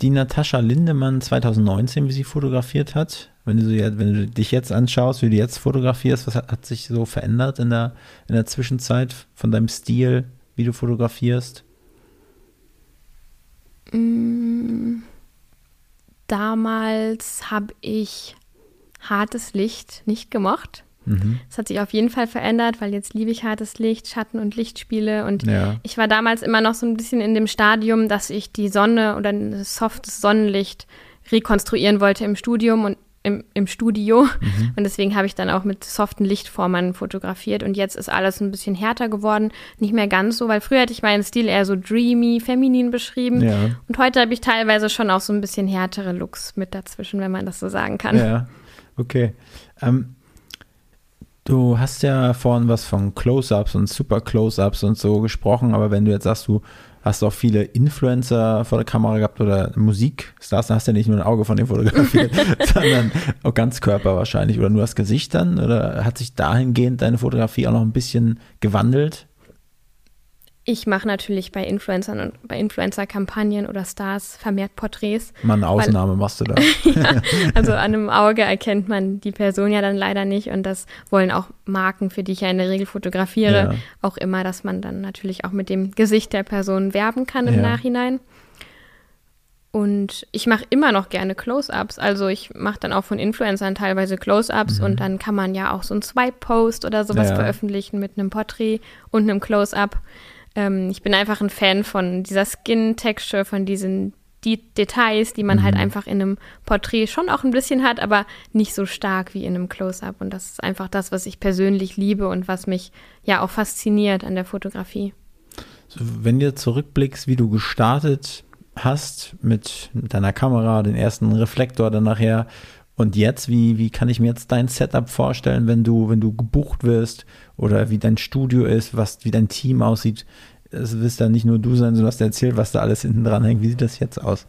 Die Natascha Lindemann 2019, wie sie fotografiert hat, wenn du, jetzt- wenn du dich jetzt anschaust, wie du jetzt fotografierst, was hat, hat sich so verändert in der, in der Zwischenzeit von deinem Stil, wie du fotografierst? Damals habe ich hartes Licht nicht gemocht. Mhm. Das hat sich auf jeden Fall verändert, weil jetzt liebe ich hartes Licht, Schatten- und Lichtspiele. Und Ja. ich war damals immer noch so ein bisschen in dem Stadium, dass ich die Sonne oder ein softes Sonnenlicht rekonstruieren wollte im Studium und im, im Studio. Mhm. Und deswegen habe ich dann auch mit soften Lichtformern fotografiert. Und jetzt ist alles ein bisschen härter geworden. Nicht mehr ganz so, weil früher hatte ich meinen Stil eher so dreamy, feminin beschrieben. Ja. Und heute habe ich teilweise schon auch so ein bisschen härtere Looks mit dazwischen, wenn man das so sagen kann. Ja, okay. Ähm, du hast ja vorhin was von Close-Ups und Super Close-Ups und so gesprochen, aber wenn du jetzt sagst, du hast auch viele Influencer vor der Kamera gehabt oder Musikstars, dann hast du ja nicht nur ein Auge von dem fotografiert, sondern auch ganz Körper wahrscheinlich oder nur das Gesicht dann oder hat sich dahingehend deine Fotografie auch noch ein bisschen gewandelt? Ich mache natürlich bei Influencern und bei Influencer-Kampagnen oder Stars vermehrt Porträts. Mal eine Ausnahme machst du da. Also an einem Auge erkennt man die Person ja dann leider nicht und das wollen auch Marken, für die ich ja in der Regel fotografiere, Ja. auch immer, dass man dann natürlich auch mit dem Gesicht der Person werben kann im Ja. Nachhinein. Und ich mache immer noch gerne Close-ups. Also ich mache dann auch von Influencern teilweise Close-ups und dann kann man ja auch so einen Swipe-Post oder sowas Mhm. Ja. veröffentlichen mit einem Porträt und einem Close-up. Ähm, ich bin einfach ein Fan von dieser Skin-Texture, von diesen die Details, die man halt Mhm. einfach in einem Porträt schon auch ein bisschen hat, aber nicht so stark wie in einem Close-up. Und das ist einfach das, was ich persönlich liebe und was mich ja auch fasziniert an der Fotografie. So, wenn du zurückblickst, wie du gestartet hast mit deiner Kamera, den ersten Reflektor dann nachher und jetzt, wie, wie kann ich mir jetzt dein Setup vorstellen, wenn du, wenn du gebucht wirst oder wie dein Studio ist, was, wie dein Team aussieht? Es wirst ja nicht nur du sein, sondern du hast erzählt, was da alles hinten dran hängt. Wie sieht das jetzt aus?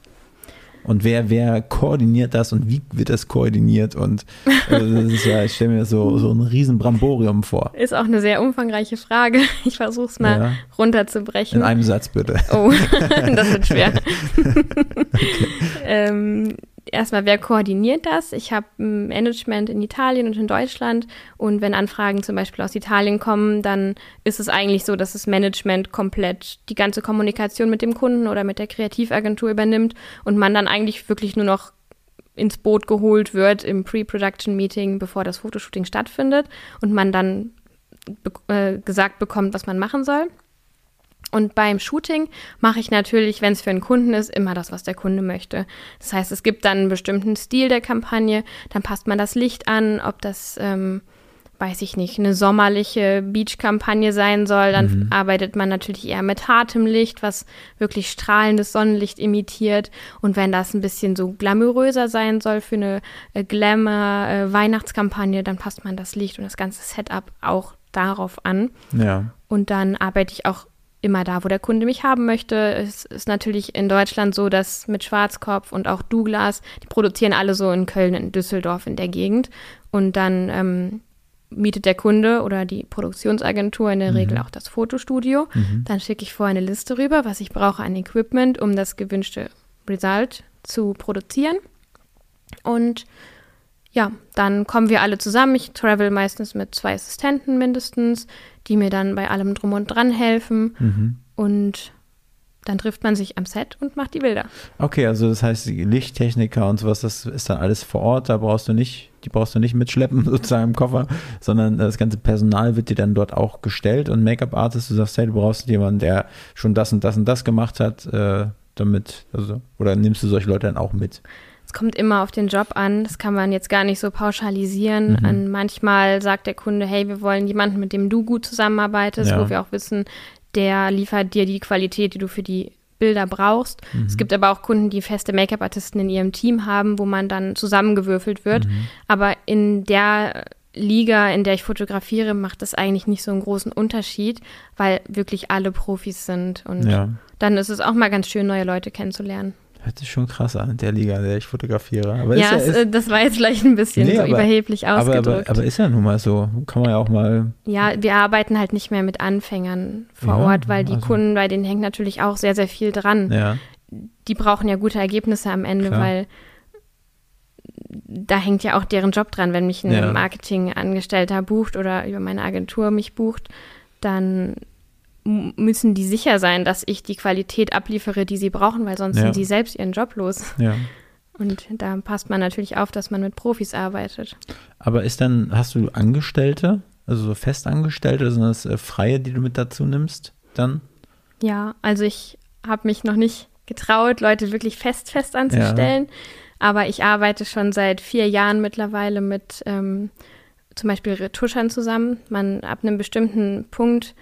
Und wer, wer koordiniert das und wie wird das koordiniert? Und also das ist ja, ich stelle mir so, so ein riesen Bramborium vor. Ist auch eine sehr umfangreiche Frage. Ich versuche es mal Ja. runterzubrechen. In einem Satz bitte. Oh, das wird schwer. ähm, erstmal, wer koordiniert das? Ich habe ein Management in Italien und in Deutschland. Und wenn Anfragen zum Beispiel aus Italien kommen, dann ist es eigentlich so, dass das Management komplett die ganze Kommunikation mit dem Kunden oder mit der Kreativagentur übernimmt und man dann eigentlich wirklich nur noch ins Boot geholt wird im Pre-Production-Meeting, bevor das Fotoshooting stattfindet und man dann be äh, gesagt bekommt, was man machen soll. Und beim Shooting mache ich natürlich, wenn es für einen Kunden ist, immer das, was der Kunde möchte. Das heißt, es gibt dann einen bestimmten Stil der Kampagne, dann passt man das Licht an, ob das, ähm, weiß ich nicht, eine sommerliche Beach-Kampagne sein soll, dann mhm. arbeitet man natürlich eher mit hartem Licht, was wirklich strahlendes Sonnenlicht imitiert. Und wenn das ein bisschen so glamouröser sein soll für eine äh, Glamour-Weihnachtskampagne, äh, dann passt man das Licht und das ganze Setup auch darauf an. Ja. Und dann arbeite ich auch immer da, wo der Kunde mich haben möchte. Es ist natürlich in Deutschland so, dass mit Schwarzkopf und auch Douglas, die produzieren alle so in Köln, in Düsseldorf in der Gegend. Und dann ähm, mietet der Kunde oder die Produktionsagentur in der mhm. Regel auch das Fotostudio. Mhm. Dann schicke ich vorher eine Liste rüber, was ich brauche an Equipment, um das gewünschte Result zu produzieren. Und ja, dann kommen wir alle zusammen. Ich travel meistens mit zwei Assistenten mindestens, die mir dann bei allem drum und dran helfen. Mhm. Und dann trifft man sich am Set und macht die Bilder. Okay, also das heißt, die Lichttechniker und sowas, das ist dann alles vor Ort, da brauchst du nicht, die brauchst du nicht mitschleppen sozusagen im Koffer, sondern das ganze Personal wird dir dann dort auch gestellt und Make-up-Artist, du sagst, hey, du brauchst jemanden, der schon das und das und das gemacht hat, äh, damit, also, oder nimmst du solche Leute dann auch mit? Es kommt immer auf den Job an. Das kann man jetzt gar nicht so pauschalisieren. Mhm. manchmal sagt der Kunde, hey, wir wollen jemanden, mit dem du gut zusammenarbeitest, ja. wo wir auch wissen, der liefert dir die Qualität, die du für die Bilder brauchst. Mhm. Es gibt aber auch Kunden, die feste Make-up-Artisten in ihrem Team haben, wo man dann zusammengewürfelt wird. Mhm. Aber in der Liga, in der ich fotografiere, macht das eigentlich nicht so einen großen Unterschied, weil wirklich alle Profis sind. Und ja. dann ist es auch mal ganz schön, neue Leute kennenzulernen. Hört sich schon krass an, der Liga, in der ich fotografiere. Aber ja, ist ja ist, das war jetzt vielleicht ein bisschen nee, so aber, überheblich ausgedrückt. Aber, aber, aber, ist ja nun mal so. Kann man ja auch mal. Ja, wir arbeiten halt nicht mehr mit Anfängern vor ja, Ort, weil die also. Kunden, bei denen hängt natürlich auch sehr, sehr viel dran. Ja. Die brauchen ja gute Ergebnisse am Ende, Klar. weil da hängt ja auch deren Job dran. Wenn mich ein. Marketingangestellter bucht oder über meine Agentur mich bucht, dann müssen die sicher sein, dass ich die Qualität abliefere, die sie brauchen, weil sonst ja. sind sie selbst ihren Job los. Ja. Und da passt man natürlich auf, dass man mit Profis arbeitet. Aber ist dann, hast du Angestellte, also so Festangestellte, sind das äh, Freie, die du mit dazu nimmst dann? Ja, also ich habe mich noch nicht getraut, Leute wirklich fest, fest anzustellen. Ja. Aber ich arbeite schon seit vier Jahren mittlerweile mit ähm, zum Beispiel Retuschern zusammen. Man ab einem bestimmten Punkt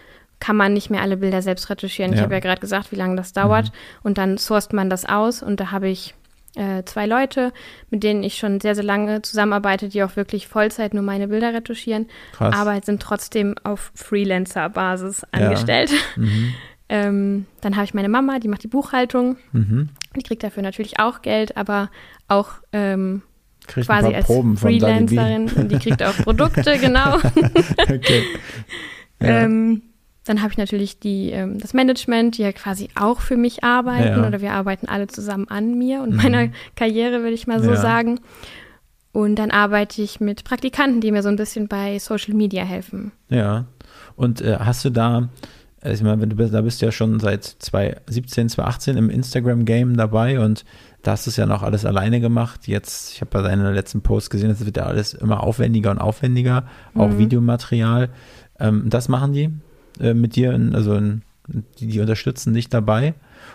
kann man nicht mehr alle Bilder selbst retuschieren. Ja. Ich habe ja gerade gesagt, wie lange das dauert. Mhm. Und dann sourced man das aus und da habe ich äh, zwei Leute, mit denen ich schon sehr, sehr lange zusammenarbeite, die auch wirklich Vollzeit nur meine Bilder retuschieren, Krass. aber sind trotzdem auf Freelancer-Basis angestellt. Ja. Mhm. ähm, dann habe ich meine Mama, die macht die Buchhaltung. Mhm. Die kriegt dafür natürlich auch Geld, aber auch ähm, quasi als Proben Freelancerin. Und die kriegt auch Produkte, genau. okay. Ja. ähm, dann habe ich natürlich die, ähm, das Management, die ja quasi auch für mich arbeiten ja. oder wir arbeiten alle zusammen an mir und mhm. meiner Karriere, würde ich mal so ja. sagen. Und dann arbeite ich mit Praktikanten, die mir so ein bisschen bei Social Media helfen. Ja. Und äh, hast du da, also ich meine, du bist, da bist du ja schon seit 2017, 2018 im Instagram-Game dabei und da hast du es ja noch alles alleine gemacht. Jetzt, ich habe bei deinen letzten Post gesehen, es wird ja alles immer aufwendiger und aufwendiger, auch mhm. Videomaterial. Ähm, das machen die äh, mit dir, also in, die, die, unterstützen dich dabei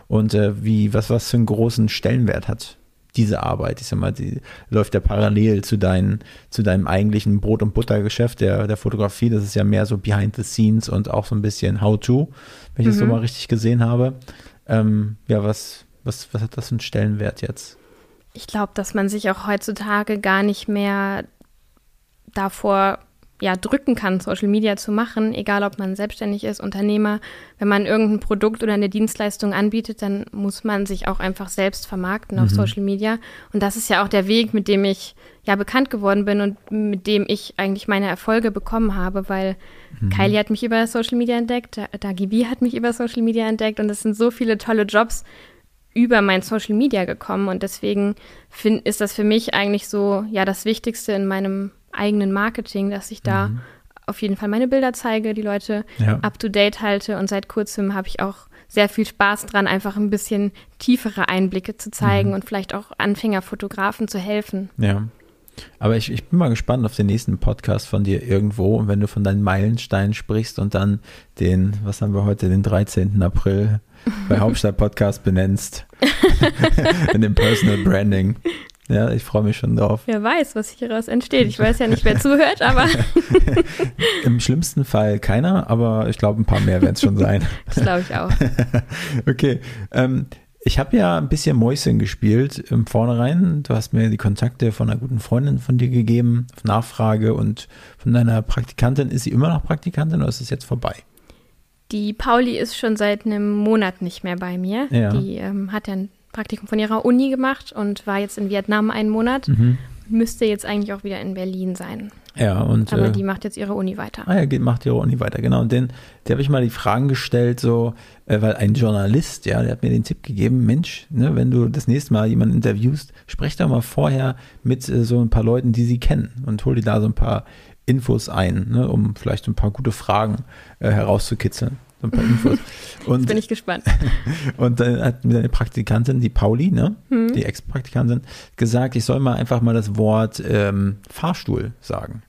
und äh, wie, was, was für einen großen Stellenwert hat diese Arbeit. Ich sag mal, die läuft ja parallel zu, dein, zu deinem eigentlichen Brot- und Buttergeschäft der, der Fotografie. Das ist ja mehr so behind the scenes und auch so ein bisschen how-to, wenn ich mhm. das so mhm. mal richtig gesehen habe. Ähm, ja, was, was, was hat das für einen Stellenwert jetzt? Ich glaube, dass man sich auch heutzutage gar nicht mehr davor ja, drücken kann, Social Media zu machen, egal ob man selbstständig ist, Unternehmer. Wenn man irgendein Produkt oder eine Dienstleistung anbietet, dann muss man sich auch einfach selbst vermarkten auf mhm. Social Media. Und das ist ja auch der Weg, mit dem ich ja bekannt geworden bin und mit dem ich eigentlich meine Erfolge bekommen habe, weil mhm. Kylie hat mich über Social Media entdeckt, Dagi B hat mich über Social Media entdeckt und es sind so viele tolle Jobs über mein Social Media gekommen und deswegen find, ist das für mich eigentlich so ja das Wichtigste in meinem eigenen Marketing, dass ich da mhm. auf jeden Fall meine Bilder zeige, die Leute ja. up to date halte. Und seit kurzem habe ich auch sehr viel Spaß dran, einfach ein bisschen tiefere Einblicke zu zeigen mhm. und vielleicht auch Anfängerfotografen zu helfen. Ja. Aber ich, ich bin mal gespannt auf den nächsten Podcast von dir irgendwo. Und wenn du von deinen Meilensteinen sprichst und dann den, was haben wir heute, den 13. April bei Hauptstadt Podcast benennst. in dem Personal Branding. Ja, ich freue mich schon drauf. Wer weiß, was hieraus entsteht. Ich weiß ja nicht, wer zuhört, aber. Im schlimmsten Fall keiner, aber ich glaube, ein paar mehr werden es schon sein. Das glaube ich auch. okay. Ähm, ich habe ja ein bisschen Mäuschen gespielt im Vornherein. Du hast mir die Kontakte von einer guten Freundin von dir gegeben, auf Nachfrage und von deiner Praktikantin. Ist sie immer noch Praktikantin oder ist es jetzt vorbei? Die Pauli ist schon seit einem Monat nicht mehr bei mir. Ja. Die ähm, hat ja Praktikum von ihrer Uni gemacht und war jetzt in Vietnam einen Monat. Mhm. Müsste jetzt eigentlich auch wieder in Berlin sein. Ja, und. Aber äh, die macht jetzt ihre Uni weiter. Ah ja, macht ihre Uni weiter, genau. Und den, der habe ich mal die Fragen gestellt, so, äh, weil ein Journalist, ja, der hat mir den Tipp gegeben, Mensch, ne, wenn du das nächste Mal jemanden interviewst, sprech doch mal vorher mit äh, so ein paar Leuten, die sie kennen und hol dir da so ein paar Infos ein, ne, um vielleicht ein paar gute Fragen äh, herauszukitzeln. So ein paar Infos. Und, Jetzt bin ich gespannt. Und dann hat mir eine Praktikantin, die Pauli, ne, hm. die Ex-Praktikantin, gesagt, ich soll mal einfach mal das Wort ähm, Fahrstuhl sagen.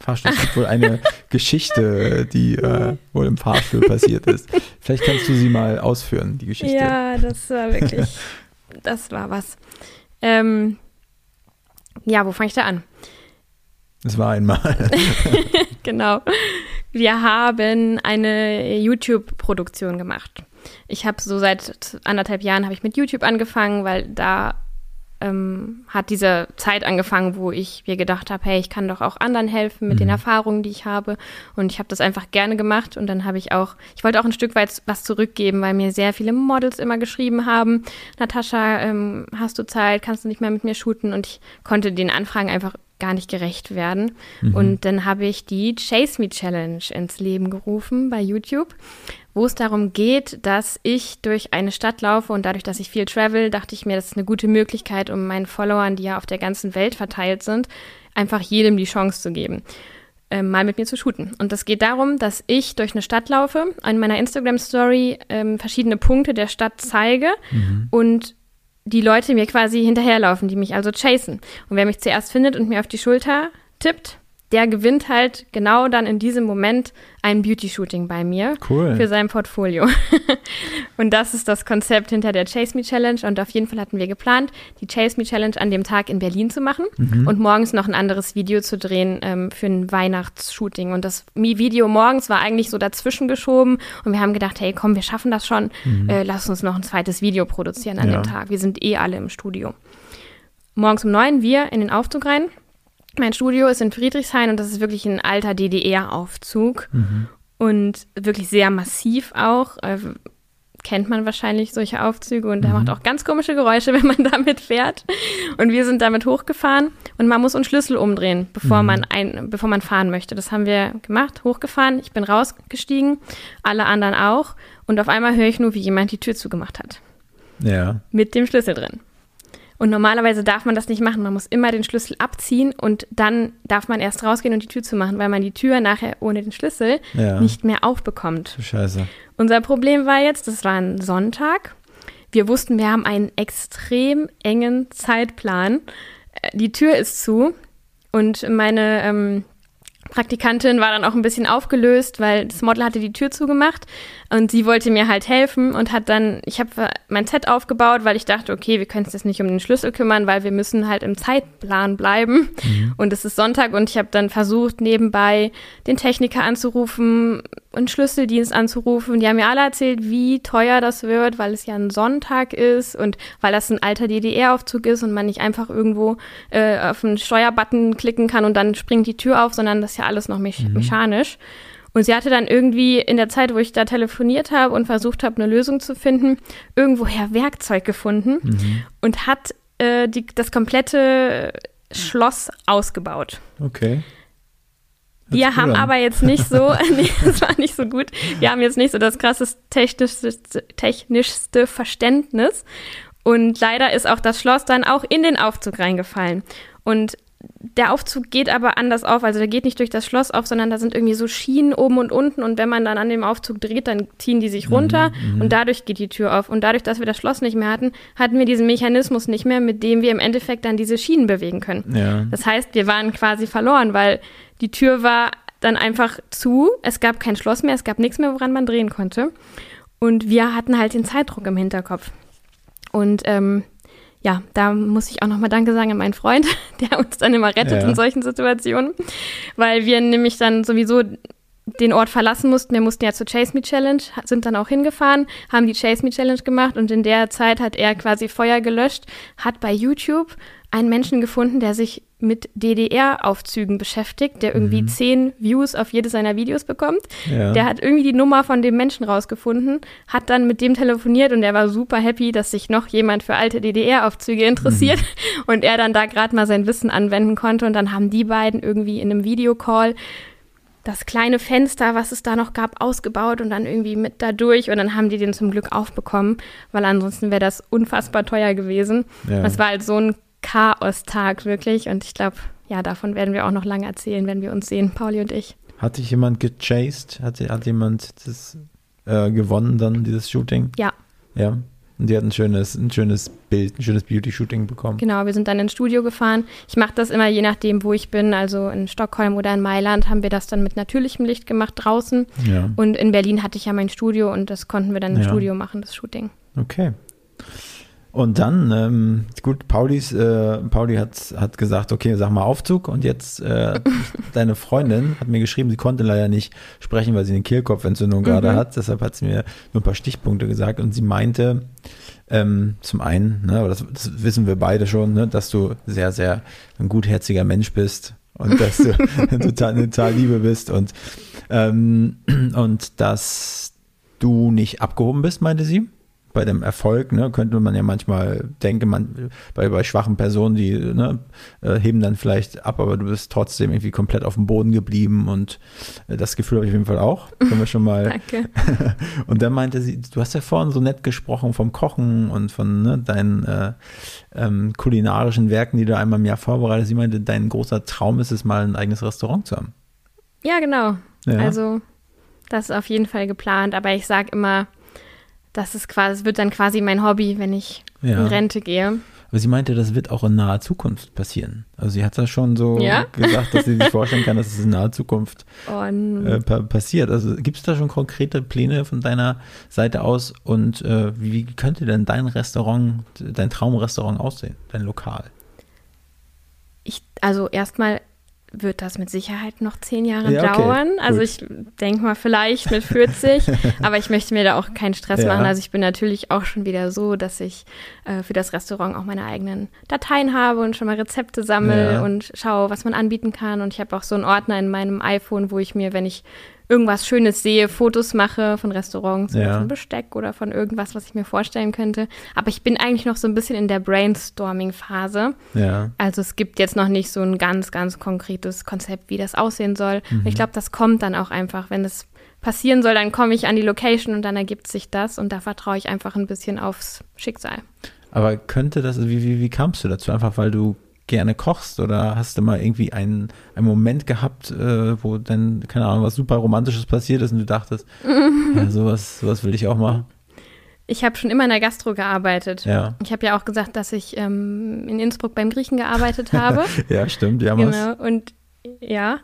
Fahrstuhl ist wohl eine Geschichte, die äh, wohl im Fahrstuhl passiert ist. Vielleicht kannst du sie mal ausführen, die Geschichte. Ja, das war wirklich, das war was. Ähm, ja, wo fange ich da an? Es war einmal. genau. Wir haben eine YouTube-Produktion gemacht. Ich habe so seit anderthalb Jahren habe ich mit YouTube angefangen, weil da ähm, hat diese Zeit angefangen, wo ich mir gedacht habe, hey, ich kann doch auch anderen helfen mit mhm. den Erfahrungen, die ich habe. Und ich habe das einfach gerne gemacht. Und dann habe ich auch, ich wollte auch ein Stück weit was zurückgeben, weil mir sehr viele Models immer geschrieben haben, Natascha, ähm, hast du Zeit, kannst du nicht mehr mit mir shooten? Und ich konnte den Anfragen einfach gar nicht gerecht werden. Mhm. Und dann habe ich die Chase Me Challenge ins Leben gerufen bei YouTube, wo es darum geht, dass ich durch eine Stadt laufe und dadurch, dass ich viel travel, dachte ich mir, das ist eine gute Möglichkeit, um meinen Followern, die ja auf der ganzen Welt verteilt sind, einfach jedem die Chance zu geben ähm, mal mit mir zu shooten. Und das geht darum, dass ich durch eine Stadt laufe, in meiner Instagram-Story ähm, verschiedene Punkte der Stadt zeige mhm. und die Leute mir quasi hinterherlaufen, die mich also chasen. Und wer mich zuerst findet und mir auf die Schulter tippt, der gewinnt halt genau dann in diesem Moment ein Beauty-Shooting bei mir cool. für sein Portfolio. und das ist das Konzept hinter der Chase Me Challenge. Und auf jeden Fall hatten wir geplant, die Chase Me Challenge an dem Tag in Berlin zu machen mhm. und morgens noch ein anderes Video zu drehen ähm, für ein Weihnachtsshooting. Und das Video morgens war eigentlich so dazwischen geschoben. Und wir haben gedacht, hey, komm, wir schaffen das schon. Mhm. Äh, lass uns noch ein zweites Video produzieren an ja. dem Tag. Wir sind eh alle im Studio. Morgens um neun wir in den Aufzug rein mein Studio ist in Friedrichshain und das ist wirklich ein alter DDR-Aufzug mhm. und wirklich sehr massiv auch. Äh, kennt man wahrscheinlich solche Aufzüge und der mhm. macht auch ganz komische Geräusche, wenn man damit fährt. Und wir sind damit hochgefahren und man muss einen Schlüssel umdrehen, bevor mhm. man ein, bevor man fahren möchte. Das haben wir gemacht, hochgefahren. Ich bin rausgestiegen, alle anderen auch. Und auf einmal höre ich nur, wie jemand die Tür zugemacht hat. Ja. Mit dem Schlüssel drin. Und normalerweise darf man das nicht machen. Man muss immer den Schlüssel abziehen und dann darf man erst rausgehen und die Tür zu machen, weil man die Tür nachher ohne den Schlüssel ja. nicht mehr aufbekommt. Scheiße. Unser Problem war jetzt, das war ein Sonntag. Wir wussten, wir haben einen extrem engen Zeitplan. Äh, die Tür ist zu und meine ähm, Praktikantin war dann auch ein bisschen aufgelöst, weil das Model hatte die Tür zugemacht und sie wollte mir halt helfen und hat dann, ich habe mein Set aufgebaut, weil ich dachte, okay, wir können uns jetzt nicht um den Schlüssel kümmern, weil wir müssen halt im Zeitplan bleiben. Mhm. Und es ist Sonntag und ich habe dann versucht, nebenbei den Techniker anzurufen, einen Schlüsseldienst anzurufen. Die haben mir alle erzählt, wie teuer das wird, weil es ja ein Sonntag ist und weil das ein alter DDR-Aufzug ist und man nicht einfach irgendwo äh, auf einen Steuerbutton klicken kann und dann springt die Tür auf, sondern das ja alles noch me mhm. mechanisch. Und sie hatte dann irgendwie in der Zeit, wo ich da telefoniert habe und versucht habe, eine Lösung zu finden, irgendwoher Werkzeug gefunden mhm. und hat äh, die, das komplette Schloss ausgebaut. Okay. Wir haben aber jetzt nicht so, nee, das war nicht so gut. Wir haben jetzt nicht so das krasseste technischste, technischste Verständnis. Und leider ist auch das Schloss dann auch in den Aufzug reingefallen. Und der Aufzug geht aber anders auf. Also der geht nicht durch das Schloss auf, sondern da sind irgendwie so Schienen oben und unten. Und wenn man dann an dem Aufzug dreht, dann ziehen die sich runter Mhm, und dadurch geht die Tür auf. Und dadurch, dass wir das Schloss nicht mehr hatten, hatten wir diesen Mechanismus nicht mehr, mit dem wir im Endeffekt dann diese Schienen bewegen können. Ja. Das heißt, wir waren quasi verloren, weil die Tür war dann einfach zu. Es gab kein Schloss mehr, es gab nichts mehr, woran man drehen konnte. Und wir hatten halt den Zeitdruck im Hinterkopf. Und ähm, ja, da muss ich auch nochmal Danke sagen an meinen Freund, der uns dann immer rettet Ja. in solchen Situationen, weil wir nämlich dann sowieso den Ort verlassen mussten. Wir mussten ja zur Chase Me Challenge, sind dann auch hingefahren, haben die Chase Me Challenge gemacht und in der Zeit hat er quasi Feuer gelöscht, hat bei YouTube einen Menschen gefunden, der sich mit DDR-Aufzügen beschäftigt, der irgendwie zehn Views auf jedes seiner Videos bekommt. Ja. Der hat irgendwie die Nummer von dem Menschen rausgefunden, hat dann mit dem telefoniert und der war super happy, dass sich noch jemand für alte DDR-Aufzüge interessiert und er dann da gerade mal sein Wissen anwenden konnte und dann haben die beiden irgendwie in einem Videocall das kleine Fenster, was es da noch gab, ausgebaut und dann irgendwie mit da durch und dann haben die den zum Glück aufbekommen, weil ansonsten wäre das unfassbar teuer gewesen. Ja. Das war halt so ein Chaos-Tag wirklich und ich glaube, ja, davon werden wir auch noch lange erzählen, wenn wir uns sehen, Pauli und ich. Hat dich jemand gechased? Hat, hat jemand das äh, gewonnen dann, dieses Shooting? Ja. Ja. Und die hat ein schönes, ein schönes Bild, ein schönes Beauty-Shooting bekommen. Genau, wir sind dann ins Studio gefahren. Ich mache das immer je nachdem, wo ich bin. Also in Stockholm oder in Mailand haben wir das dann mit natürlichem Licht gemacht draußen. Ja. Und in Berlin hatte ich ja mein Studio und das konnten wir dann im Ja. Studio machen, das Shooting. Okay. Und dann, ähm, gut, Paulis, äh, Pauli hat, hat gesagt, okay, sag mal Aufzug. Und jetzt, äh, deine Freundin hat mir geschrieben, sie konnte leider nicht sprechen, weil sie eine Kehlkopfentzündung gerade hat. Deshalb hat sie mir nur ein paar Stichpunkte gesagt. Und sie meinte, ähm, zum einen, ne, aber das, das wissen wir beide schon, ne, dass du sehr, sehr ein gutherziger Mensch bist und dass du total, total Liebe bist und, ähm, und dass du nicht abgehoben bist, meinte sie. Bei dem Erfolg, ne, könnte man ja manchmal denken, man, bei, bei schwachen Personen, die ne, äh, heben dann vielleicht ab, aber du bist trotzdem irgendwie komplett auf dem Boden geblieben und äh, das Gefühl habe ich auf jeden Fall auch. Können wir schon mal Danke. und dann meinte sie, du hast ja vorhin so nett gesprochen vom Kochen und von ne, deinen äh, ähm, kulinarischen Werken, die du einmal im Jahr vorbereitest. Sie meinte, dein großer Traum ist es, mal ein eigenes Restaurant zu haben. Ja, genau. Ja. Also das ist auf jeden Fall geplant. Aber ich sage immer, das ist quasi, wird dann quasi mein Hobby, wenn ich Ja. in Rente gehe. Aber sie meinte, das wird auch in naher Zukunft passieren. Also sie hat das schon so Ja? gesagt, dass sie sich vorstellen kann, dass es in naher Zukunft Und äh, pa passiert. Also gibt es da schon konkrete Pläne von deiner Seite aus? Und äh, wie könnte denn dein Restaurant, dein Traumrestaurant aussehen, dein Lokal? ich, also erstmal wird das mit Sicherheit noch zehn Jahre Ja, okay, dauern. Also gut. ich denke mal vielleicht mit 40, aber ich möchte mir da auch keinen Stress Ja. machen. Also ich bin natürlich auch schon wieder so, dass ich äh, für das Restaurant auch meine eigenen Dateien habe und schon mal Rezepte sammle Ja. und schaue, was man anbieten kann. Und ich habe auch so einen Ordner in meinem iPhone, wo ich mir, wenn ich irgendwas Schönes sehe, Fotos mache von Restaurants Ja. oder von Besteck oder von irgendwas, was ich mir vorstellen könnte. Aber ich bin eigentlich noch so ein bisschen in der Brainstorming-Phase. Ja. Also es gibt jetzt noch nicht so ein ganz, ganz konkretes Konzept, wie das aussehen soll. Mhm. Und Ich glaube, das kommt dann auch einfach, wenn es passieren soll, dann komme ich an die Location und dann ergibt sich das und da vertraue ich einfach ein bisschen aufs Schicksal. Aber könnte das, wie, wie, wie kamst du dazu? Einfach weil du gerne kochst oder hast du mal irgendwie einen, einen Moment gehabt, äh, wo dann, keine Ahnung, was super Romantisches passiert ist und du dachtest, ja, sowas, sowas will ich auch machen. Ich habe schon immer in der Gastro gearbeitet. Ja. Ich habe ja auch gesagt, dass ich ähm, in Innsbruck beim Griechen gearbeitet habe. Ja, stimmt, ja. Genau. Und ja,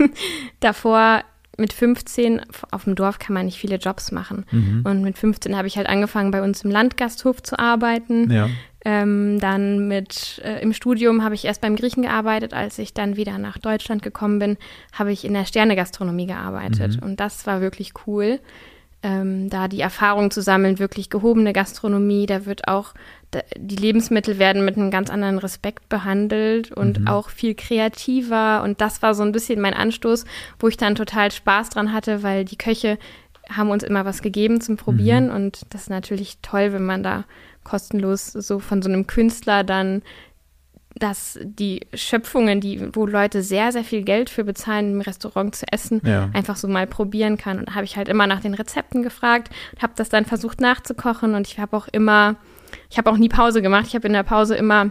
davor mit 15, auf dem Dorf kann man nicht viele Jobs machen. Mhm. Und mit 15 habe ich halt angefangen, bei uns im Landgasthof zu arbeiten. Ja. Ähm, dann mit äh, im Studium habe ich erst beim Griechen gearbeitet. Als ich dann wieder nach Deutschland gekommen bin, habe ich in der Sternegastronomie gearbeitet. Und das war wirklich cool. Ähm, da die Erfahrung zu sammeln, wirklich gehobene Gastronomie, da wird auch, da, die Lebensmittel werden mit einem ganz anderen Respekt behandelt und auch viel kreativer. Und das war so ein bisschen mein Anstoß, wo ich dann total Spaß dran hatte, weil die Köche haben uns immer was gegeben zum Probieren. Und das ist natürlich toll, wenn man da kostenlos so von so einem Künstler dann dass die Schöpfungen, die, wo Leute sehr, sehr viel Geld für bezahlen, im Restaurant zu essen, Ja. einfach so mal probieren kann. Und da habe ich halt immer nach den Rezepten gefragt, habe das dann versucht nachzukochen und ich habe auch immer, ich habe auch nie Pause gemacht. Ich habe in der Pause immer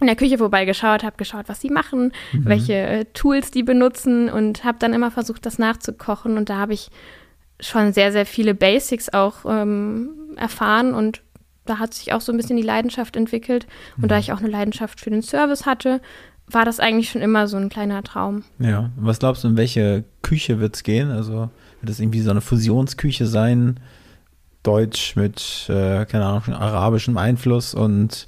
in der Küche vorbeigeschaut, habe geschaut, was sie machen, mhm. welche äh, Tools die benutzen und habe dann immer versucht, das nachzukochen. Und da habe ich schon sehr, sehr viele Basics auch ähm, erfahren und da hat sich auch so ein bisschen die Leidenschaft entwickelt. Und mhm. da ich auch eine Leidenschaft für den Service hatte, war das eigentlich schon immer so ein kleiner Traum. Ja, was glaubst du, in welche Küche wird es gehen? Also wird es irgendwie so eine Fusionsküche sein? Deutsch mit, äh, keine Ahnung, arabischem Einfluss und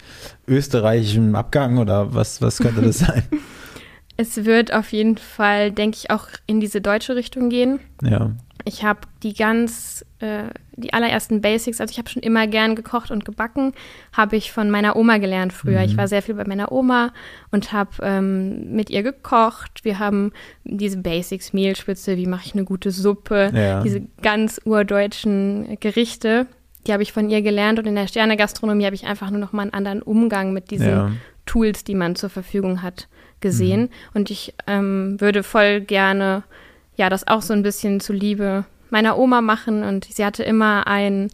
österreichischem Abgang oder was, was könnte das sein? Es wird auf jeden Fall, denke ich, auch in diese deutsche Richtung gehen. Ja. Ich habe die ganz, äh, die allerersten Basics, also ich habe schon immer gern gekocht und gebacken, habe ich von meiner Oma gelernt früher. Mhm. Ich war sehr viel bei meiner Oma und habe ähm, mit ihr gekocht. Wir haben diese Basics, Mehlspitze, wie mache ich eine gute Suppe, ja. diese ganz urdeutschen Gerichte, die habe ich von ihr gelernt und in der Sternegastronomie habe ich einfach nur noch mal einen anderen Umgang mit diesen ja. Tools, die man zur Verfügung hat, gesehen. Mhm. Und ich ähm, würde voll gerne ja, das auch so ein bisschen zuliebe meiner Oma machen. Und sie hatte immer ein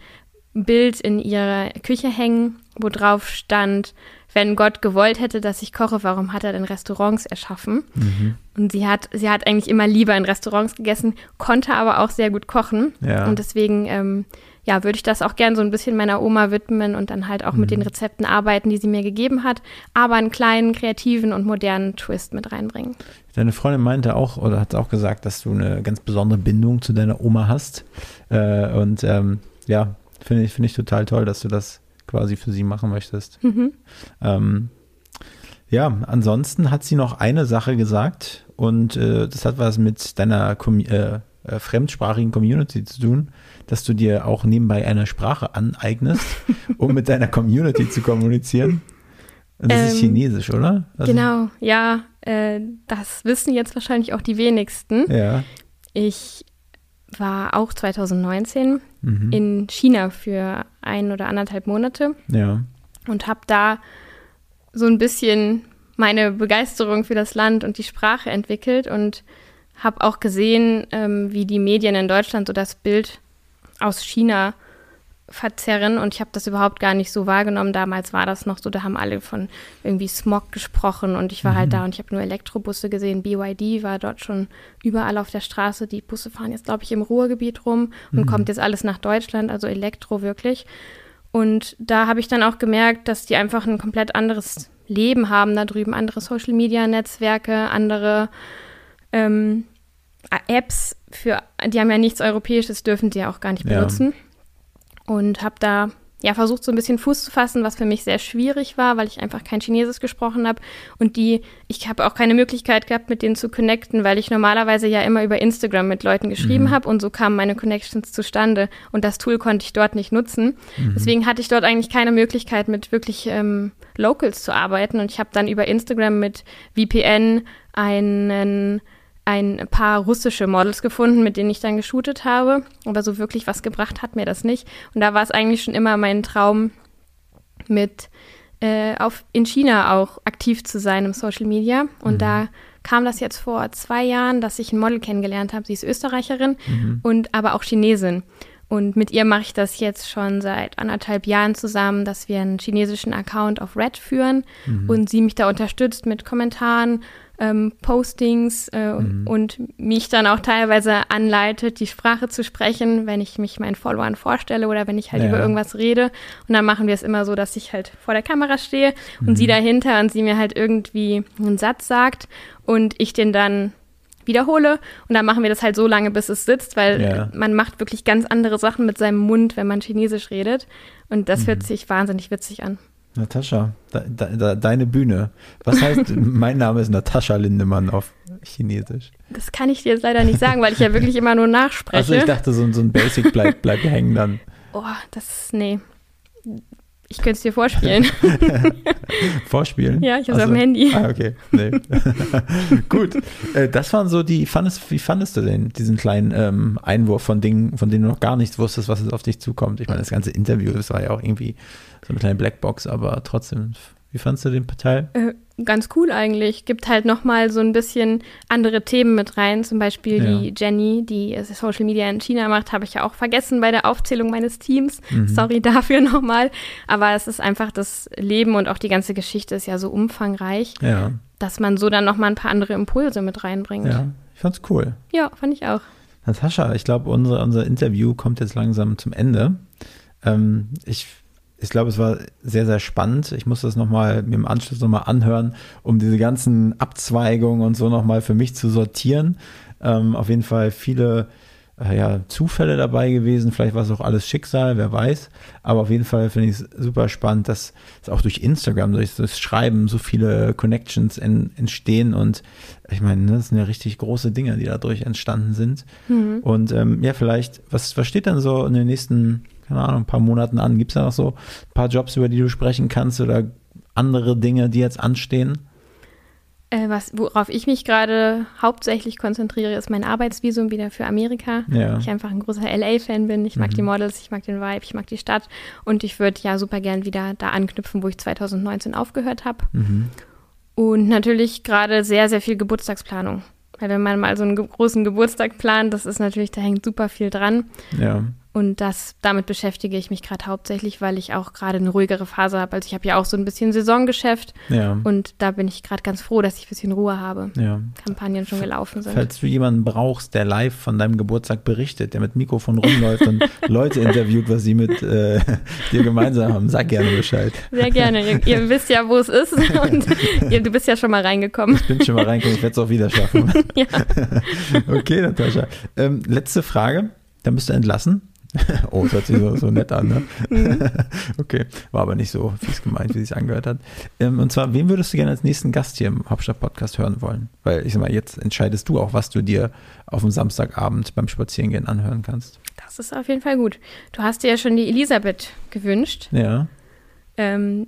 Bild in ihrer Küche hängen, wo drauf stand, wenn Gott gewollt hätte, dass ich koche, warum hat er denn Restaurants erschaffen? Mhm. Und sie hat, sie hat eigentlich immer lieber in Restaurants gegessen, konnte aber auch sehr gut kochen. Ja. Und deswegen, ähm, ja, würde ich das auch gern so ein bisschen meiner Oma widmen und dann halt auch mhm. mit den Rezepten arbeiten, die sie mir gegeben hat, aber einen kleinen, kreativen und modernen Twist mit reinbringen. Deine Freundin meinte auch oder hat auch gesagt, dass du eine ganz besondere Bindung zu deiner Oma hast. Äh, und ähm, ja, finde ich, finde ich total toll, dass du das quasi für sie machen möchtest. Mhm. Ähm, ja, ansonsten hat sie noch eine Sache gesagt und äh, das hat was mit deiner Com äh, äh, fremdsprachigen Community zu tun, dass du dir auch nebenbei eine Sprache aneignest, um mit deiner Community zu kommunizieren. Das ähm, ist Chinesisch, oder? Also, genau, ja, äh, das wissen jetzt wahrscheinlich auch die wenigsten. Ja. Ich war auch 2019 mhm. in China für ein oder anderthalb Monate. Ja. Und habe da so ein bisschen meine Begeisterung für das Land und die Sprache entwickelt und habe auch gesehen, ähm, wie die Medien in Deutschland so das Bild aus China verzerren und ich habe das überhaupt gar nicht so wahrgenommen. Damals war das noch so, da haben alle von irgendwie Smog gesprochen und ich war halt mhm. halt da und ich habe nur Elektrobusse gesehen. BYD war dort schon überall auf der Straße. Die Busse fahren jetzt, glaube ich, im Ruhrgebiet rum und mhm. kommt jetzt alles nach Deutschland, also Elektro wirklich. Und da habe ich dann auch gemerkt, dass die einfach ein komplett anderes Leben haben da drüben, andere Social-Media-Netzwerke, andere ähm, Apps für, die haben ja nichts Europäisches, dürfen sie ja auch gar nicht benutzen. Ja. Und habe da ja versucht, so ein bisschen Fuß zu fassen, was für mich sehr schwierig war, weil ich einfach kein Chinesisch gesprochen habe. Und die, ich habe auch keine Möglichkeit gehabt, mit denen zu connecten, weil ich normalerweise ja immer über Instagram mit Leuten geschrieben mhm. habe und so kamen meine Connections zustande. Und das Tool konnte ich dort nicht nutzen. Mhm. Deswegen hatte ich dort eigentlich keine Möglichkeit, mit wirklich ähm, Locals zu arbeiten. Und ich habe dann über Instagram mit VPN einen ein paar russische Models gefunden, mit denen ich dann geshootet habe. Aber so wirklich was gebracht hat mir das nicht. Und da war es eigentlich schon immer mein Traum, mit äh, auf, in China auch aktiv zu sein im Social Media. Und mhm. da kam das jetzt vor zwei Jahren, dass ich ein Model kennengelernt habe. Sie ist Österreicherin mhm. und aber auch Chinesin. Und mit ihr mache ich das jetzt schon seit anderthalb Jahren zusammen, dass wir einen chinesischen Account auf Red führen mhm. und sie mich da unterstützt mit Kommentaren ähm, Postings äh, mhm. und mich dann auch teilweise anleitet, die Sprache zu sprechen, wenn ich mich meinen Followern vorstelle oder wenn ich halt ja. über irgendwas rede. Und dann machen wir es immer so, dass ich halt vor der Kamera stehe und mhm. sie dahinter und sie mir halt irgendwie einen Satz sagt und ich den dann wiederhole. Und dann machen wir das halt so lange, bis es sitzt, weil ja. man macht wirklich ganz andere Sachen mit seinem Mund, wenn man Chinesisch redet. Und das mhm. hört sich wahnsinnig witzig an. Natascha, de, de, deine Bühne. Was heißt, mein Name ist Natascha Lindemann auf Chinesisch? Das kann ich dir jetzt leider nicht sagen, weil ich ja wirklich immer nur nachspreche. Also ich dachte, so, so ein Basic bleibt, bleibt hängen dann. Oh, das, nee. Ich könnte es dir vorspielen. vorspielen? Ja, ich habe es also, auf dem Handy. Ah, okay. Nee. Gut. Äh, das waren so die, fandest, wie fandest du denn diesen kleinen ähm, Einwurf von Dingen, von denen du noch gar nichts wusstest, was jetzt auf dich zukommt? Ich meine, das ganze Interview, das war ja auch irgendwie so eine kleine Blackbox, aber trotzdem, Wie fandst du den Teil? Äh, ganz cool eigentlich. Gibt halt nochmal so ein bisschen andere Themen mit rein. Zum Beispiel Ja. die Jenny, die Social Media in China macht, habe ich ja auch vergessen bei der Aufzählung meines Teams. Sorry dafür nochmal. Aber es ist einfach das Leben und auch die ganze Geschichte ist ja so umfangreich, Ja, dass man so dann nochmal ein paar andere Impulse mit reinbringt. ja, ich fand's cool. ja fand ich auch. Natascha, ich glaube, unser, unser Interview kommt jetzt langsam zum Ende. Ähm, ich, ich glaube, es war sehr, sehr spannend. Ich muss das nochmal mir im Anschluss nochmal anhören, um diese ganzen Abzweigungen und so nochmal für mich zu sortieren. Ähm, auf jeden Fall viele äh, ja, Zufälle dabei gewesen. Vielleicht war es auch alles Schicksal, wer weiß. Aber auf jeden Fall finde ich es super spannend, dass es auch durch Instagram, durch das Schreiben so viele Connections en, entstehen. Und ich meine, ne, das sind ja richtig große Dinge, die dadurch entstanden sind. Und ähm, ja, vielleicht, was, was steht denn so in den nächsten, keine Ahnung, ein paar Monaten an? Gibt es da noch so ein paar Jobs, über die du sprechen kannst oder andere Dinge, die jetzt anstehen? Äh, was, worauf ich mich gerade hauptsächlich konzentriere, ist mein Arbeitsvisum wieder für Amerika. Ja. Ich einfach ein großer LA-Fan bin. Ich mag die Models, ich mag den Vibe, ich mag die Stadt. Und ich würde ja super gern wieder da anknüpfen, wo ich 2019 aufgehört habe. Und natürlich gerade sehr, sehr viel Geburtstagsplanung. Weil wenn man mal so einen ge großen Geburtstag plant, das ist natürlich, da hängt super viel dran. Ja. Und das, damit beschäftige ich mich gerade hauptsächlich, weil ich auch gerade eine ruhigere Phase habe. Also ich habe ja auch so ein bisschen Saisongeschäft Ja. und da bin ich gerade ganz froh, dass ich ein bisschen Ruhe habe. ja. Kampagnen schon gelaufen sind. Falls du jemanden brauchst, der live von deinem Geburtstag berichtet, der mit Mikrofon rumläuft und Leute interviewt, was sie mit äh, dir gemeinsam haben, sag gerne Bescheid. Sehr gerne. Ihr, ihr wisst ja, wo es ist und ihr, du bist ja schon mal reingekommen. Bin schon mal reingekommen, ich werde es auch wieder schaffen. Ja. Okay, Natascha. Ähm, letzte Frage, dann bist du entlassen. Oh, das hört sich so, so nett an, ne? Mhm. Okay, war aber nicht so fies gemeint, wie es sich angehört hat. Ähm, und zwar, wen würdest du gerne als nächsten Gast hier im Hauptstadt-Podcast hören wollen? Weil ich sag mal, jetzt entscheidest du auch, was du dir auf dem Samstagabend beim Spazierengehen anhören kannst. Das ist auf jeden Fall gut. Du hast dir ja schon die Elisabeth gewünscht. Ja, Ähm,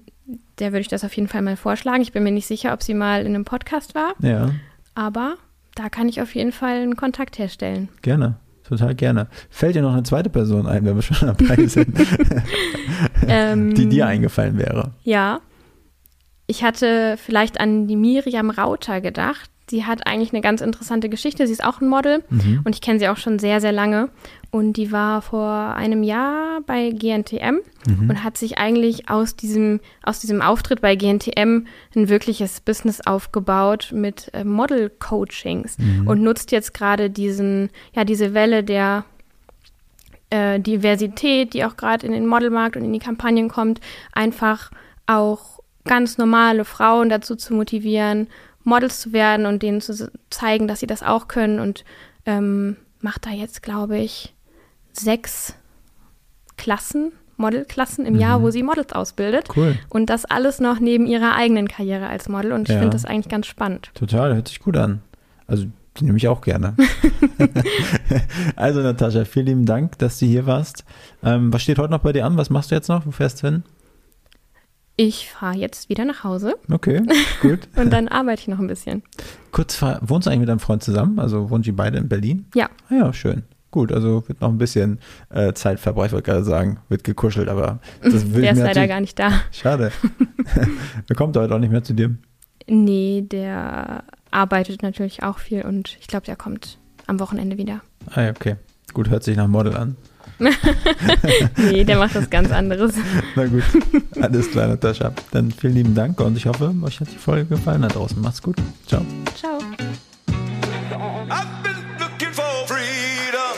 der würde ich das auf jeden Fall mal vorschlagen. Ich bin mir nicht sicher, ob sie mal in einem Podcast war, ja, aber da kann ich auf jeden Fall einen Kontakt herstellen. gerne. Total gerne. Fällt dir noch eine zweite Person ein, wenn wir schon dabei sind, Ähm, die dir eingefallen wäre? Ja. Ich hatte vielleicht an die Miriam Rauter gedacht. Die hat eigentlich eine ganz interessante Geschichte. Sie ist auch ein Model Mhm. und ich kenne sie auch schon sehr, sehr lange. Und die war vor einem Jahr bei GNTM Mhm. und hat sich eigentlich aus diesem, aus diesem Auftritt bei GNTM ein wirkliches Business aufgebaut mit äh, Model-Coachings Mhm. und nutzt jetzt gerade diesen, ja, diese Welle der äh, Diversität, die auch gerade in den Modelmarkt und in die Kampagnen kommt, einfach auch ganz normale Frauen dazu zu motivieren, Models zu werden und denen zu zeigen, dass sie das auch können und ähm, macht da jetzt, glaube ich, sechs Klassen, Modelklassen im Jahr, wo sie Models ausbildet. Cool. Und das alles noch neben ihrer eigenen Karriere als Model. Und ich Ja. finde das eigentlich ganz spannend. Total, hört sich gut an. Also, die nehme ich auch gerne. also, Natascha, vielen lieben Dank, dass du hier warst. Ähm, was steht heute noch bei dir an? Was machst du jetzt noch? Wo fährst du hin? Ich fahre jetzt wieder nach Hause Okay, gut. und dann arbeite ich noch ein bisschen. Kurz, wohnst du eigentlich mit deinem Freund zusammen? Also, wohnt ihr beide in Berlin? Ja. Ah ja, schön. Gut, also wird noch ein bisschen äh, Zeit verbraucht, ich wollte gerade sagen, wird gekuschelt, aber das will Der ich ist leider gar nicht da. Schade. er kommt heute auch nicht mehr zu dir. Nee, der arbeitet natürlich auch viel und ich glaube, der kommt am Wochenende wieder. Ah ja, okay. Gut, hört sich nach Model an. Nee, der macht was ganz anderes. Na gut, alles klar, Natascha. Dann vielen lieben Dank und ich hoffe, euch hat die Folge gefallen da draußen. Macht's gut. Ciao. Ciao. I've been looking for freedom.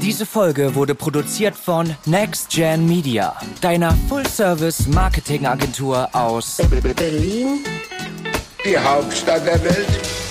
Diese Folge wurde produziert von Next Gen Media, deiner Full-Service-Marketing-Agentur aus Berlin, die Hauptstadt der Welt.